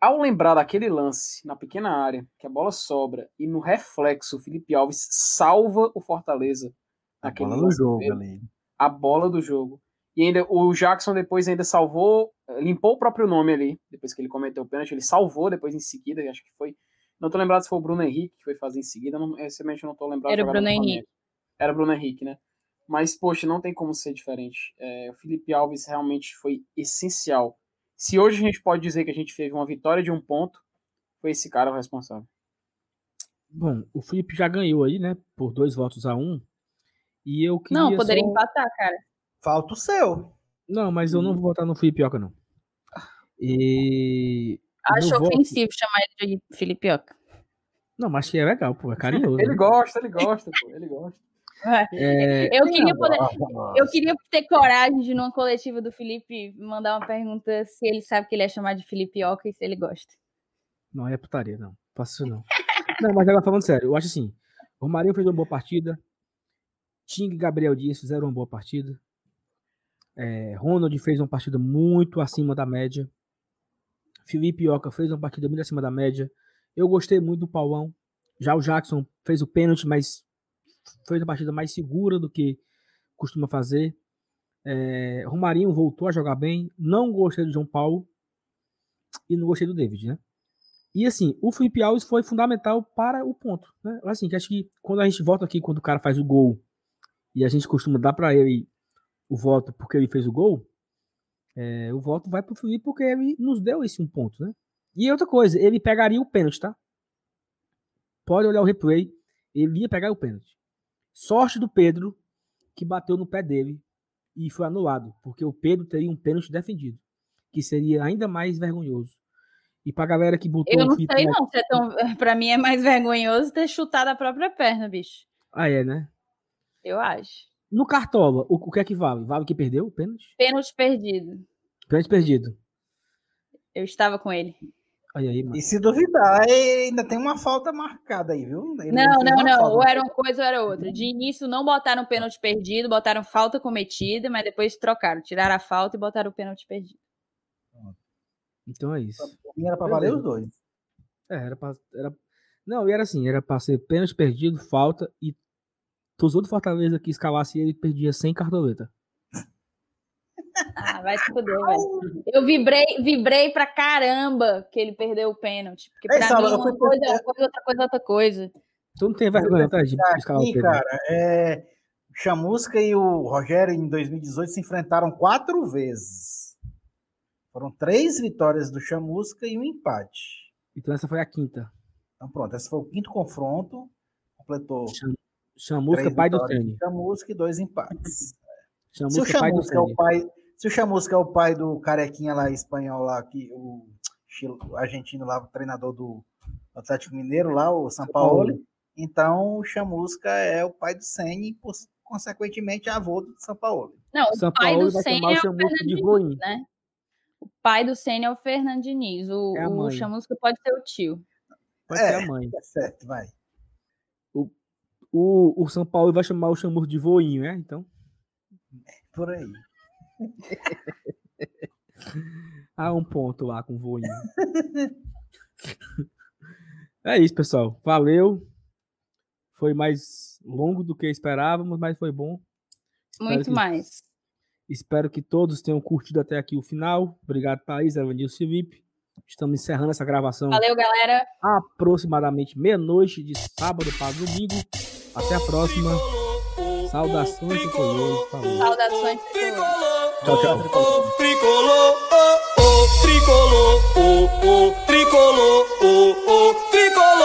ao lembrar daquele lance na pequena área, que a bola sobra, e no reflexo o Felipe Alves salva o Fortaleza. A bola do jogo ali. A bola do jogo. E ainda o Jackson depois ainda salvou, limpou o próprio nome ali, depois que ele cometeu o pênalti, ele salvou depois em seguida, acho que foi. Não tô lembrado se foi o Bruno Henrique que foi fazer em seguida, não, realmente não tô lembrado. Era o Bruno Henrique. Era Bruno Henrique, né? Mas, poxa, não tem como ser diferente. É, o Felipe Alves realmente foi essencial. Se hoje a gente pode dizer que a gente teve uma vitória de um ponto, foi esse cara o responsável. Bom, o Felipe já ganhou aí, né? Por dois votos a um. E eu queria. Não, poderia só... empatar, cara. Falta o seu. Não, mas eu não vou votar no Felipe Oca, não. E. Acho ofensivo voto... chamar ele de Felipe Oca. Não, mas que é legal, pô, é carinhoso. ele né? gosta, ele gosta, pô, ele gosta. É, eu, queria poder, eu queria ter coragem de, numa coletiva do Felipe, mandar uma pergunta se ele sabe que ele é chamado de Felipe Oca e se ele gosta. Não, é putaria, não. Faço isso não. não, mas agora falando sério, eu acho assim: o Marinho fez uma boa partida. Ting e Gabriel Dias fizeram uma boa partida. É, Ronald fez uma partida muito acima da média. Felipe Oca fez uma partida muito acima da média. Eu gostei muito do Paulão. Já o Jackson fez o pênalti, mas foi uma partida mais segura do que costuma fazer. É, Romarinho voltou a jogar bem. Não gostei do João Paulo e não gostei do David, né? E assim, o Felipe Alves foi fundamental para o ponto. Né? Assim, que acho que quando a gente volta aqui, quando o cara faz o gol e a gente costuma dar para ele o voto porque ele fez o gol, é, o voto vai para o Felipe porque ele nos deu esse um ponto, né? E outra coisa, ele pegaria o pênalti, tá? Pode olhar o replay, ele ia pegar o pênalti. Sorte do Pedro que bateu no pé dele e foi anulado, porque o Pedro teria um pênalti defendido, que seria ainda mais vergonhoso. E pra galera que botou. Eu não sei, na- não. Se é tão... Pra mim é mais vergonhoso ter chutado a própria perna, bicho. Ah, é, né? Eu acho. No Cartola, o, o que é que vale? Vale que perdeu o pênalti? Pênalti perdido. Pênalti perdido. Eu estava com ele. Aí, mano. E se duvidar, ainda tem uma falta marcada aí, viu? Ele Não, não, não. falta. Ou era uma coisa ou era outra. De início não botaram pênalti perdido, botaram falta cometida, mas depois trocaram. Tiraram a falta e botaram o pênalti perdido. Então é isso. Era pra valer os dois. É, era pra. Era... Não, e era assim, era pra ser pênalti perdido, falta, e torcedor do Fortaleza que escalasse ele perdia sem cartoleta. Ah, vai se fuder, velho. Eu vibrei, vibrei pra caramba que ele perdeu o pênalti. Porque Ei, pra mim uma coisa é uma coisa, outra coisa outra coisa. Tu não tem vergonha, tá, de escalar o Aqui, Pedro? cara, é, o Chamusca e o Rogério em 2018 se enfrentaram quatro vezes. Foram três vitórias do Chamusca e um empate. Então essa foi a quinta. Então pronto, esse foi o quinto confronto. Completou Chamusca, pai do do Chamusca e dois empates. Se o Chamusca, pai do Chamusca é o pai, se o Chamusca é o pai do carequinha lá espanhol lá que o, o argentino lá, o treinador do Atlético Mineiro lá, o São Paulo. Então o Chamusca é o pai do Ceni, e, consequentemente avô do São Paulo. Não, o São pai Paulo do o é o Chamusca. Diniz, né? O pai do Senna é o Fernando Diniz. O, É o. Chamusca pode ser o tio. Pode É. ser a mãe. Tá certo, vai. O, o São Paulo vai chamar o Chamusca de voinho, né? Então. Por aí. Há um ponto lá com voinho. é isso, pessoal. Valeu. Foi mais longo do que esperávamos, mas foi bom. Espero Muito que- mais. Espero que todos tenham curtido até aqui o final. Obrigado, Thaís, Evanilson Felipe. Estamos encerrando essa gravação Valeu, galera. aproximadamente meia-noite de sábado para domingo. Até a próxima. Saudações tricolores. Falou. Saudações. Tchau, tchau. O tricolor, oh, oh, tricolor, oh, oh, tricolor, oh, oh, tricolor,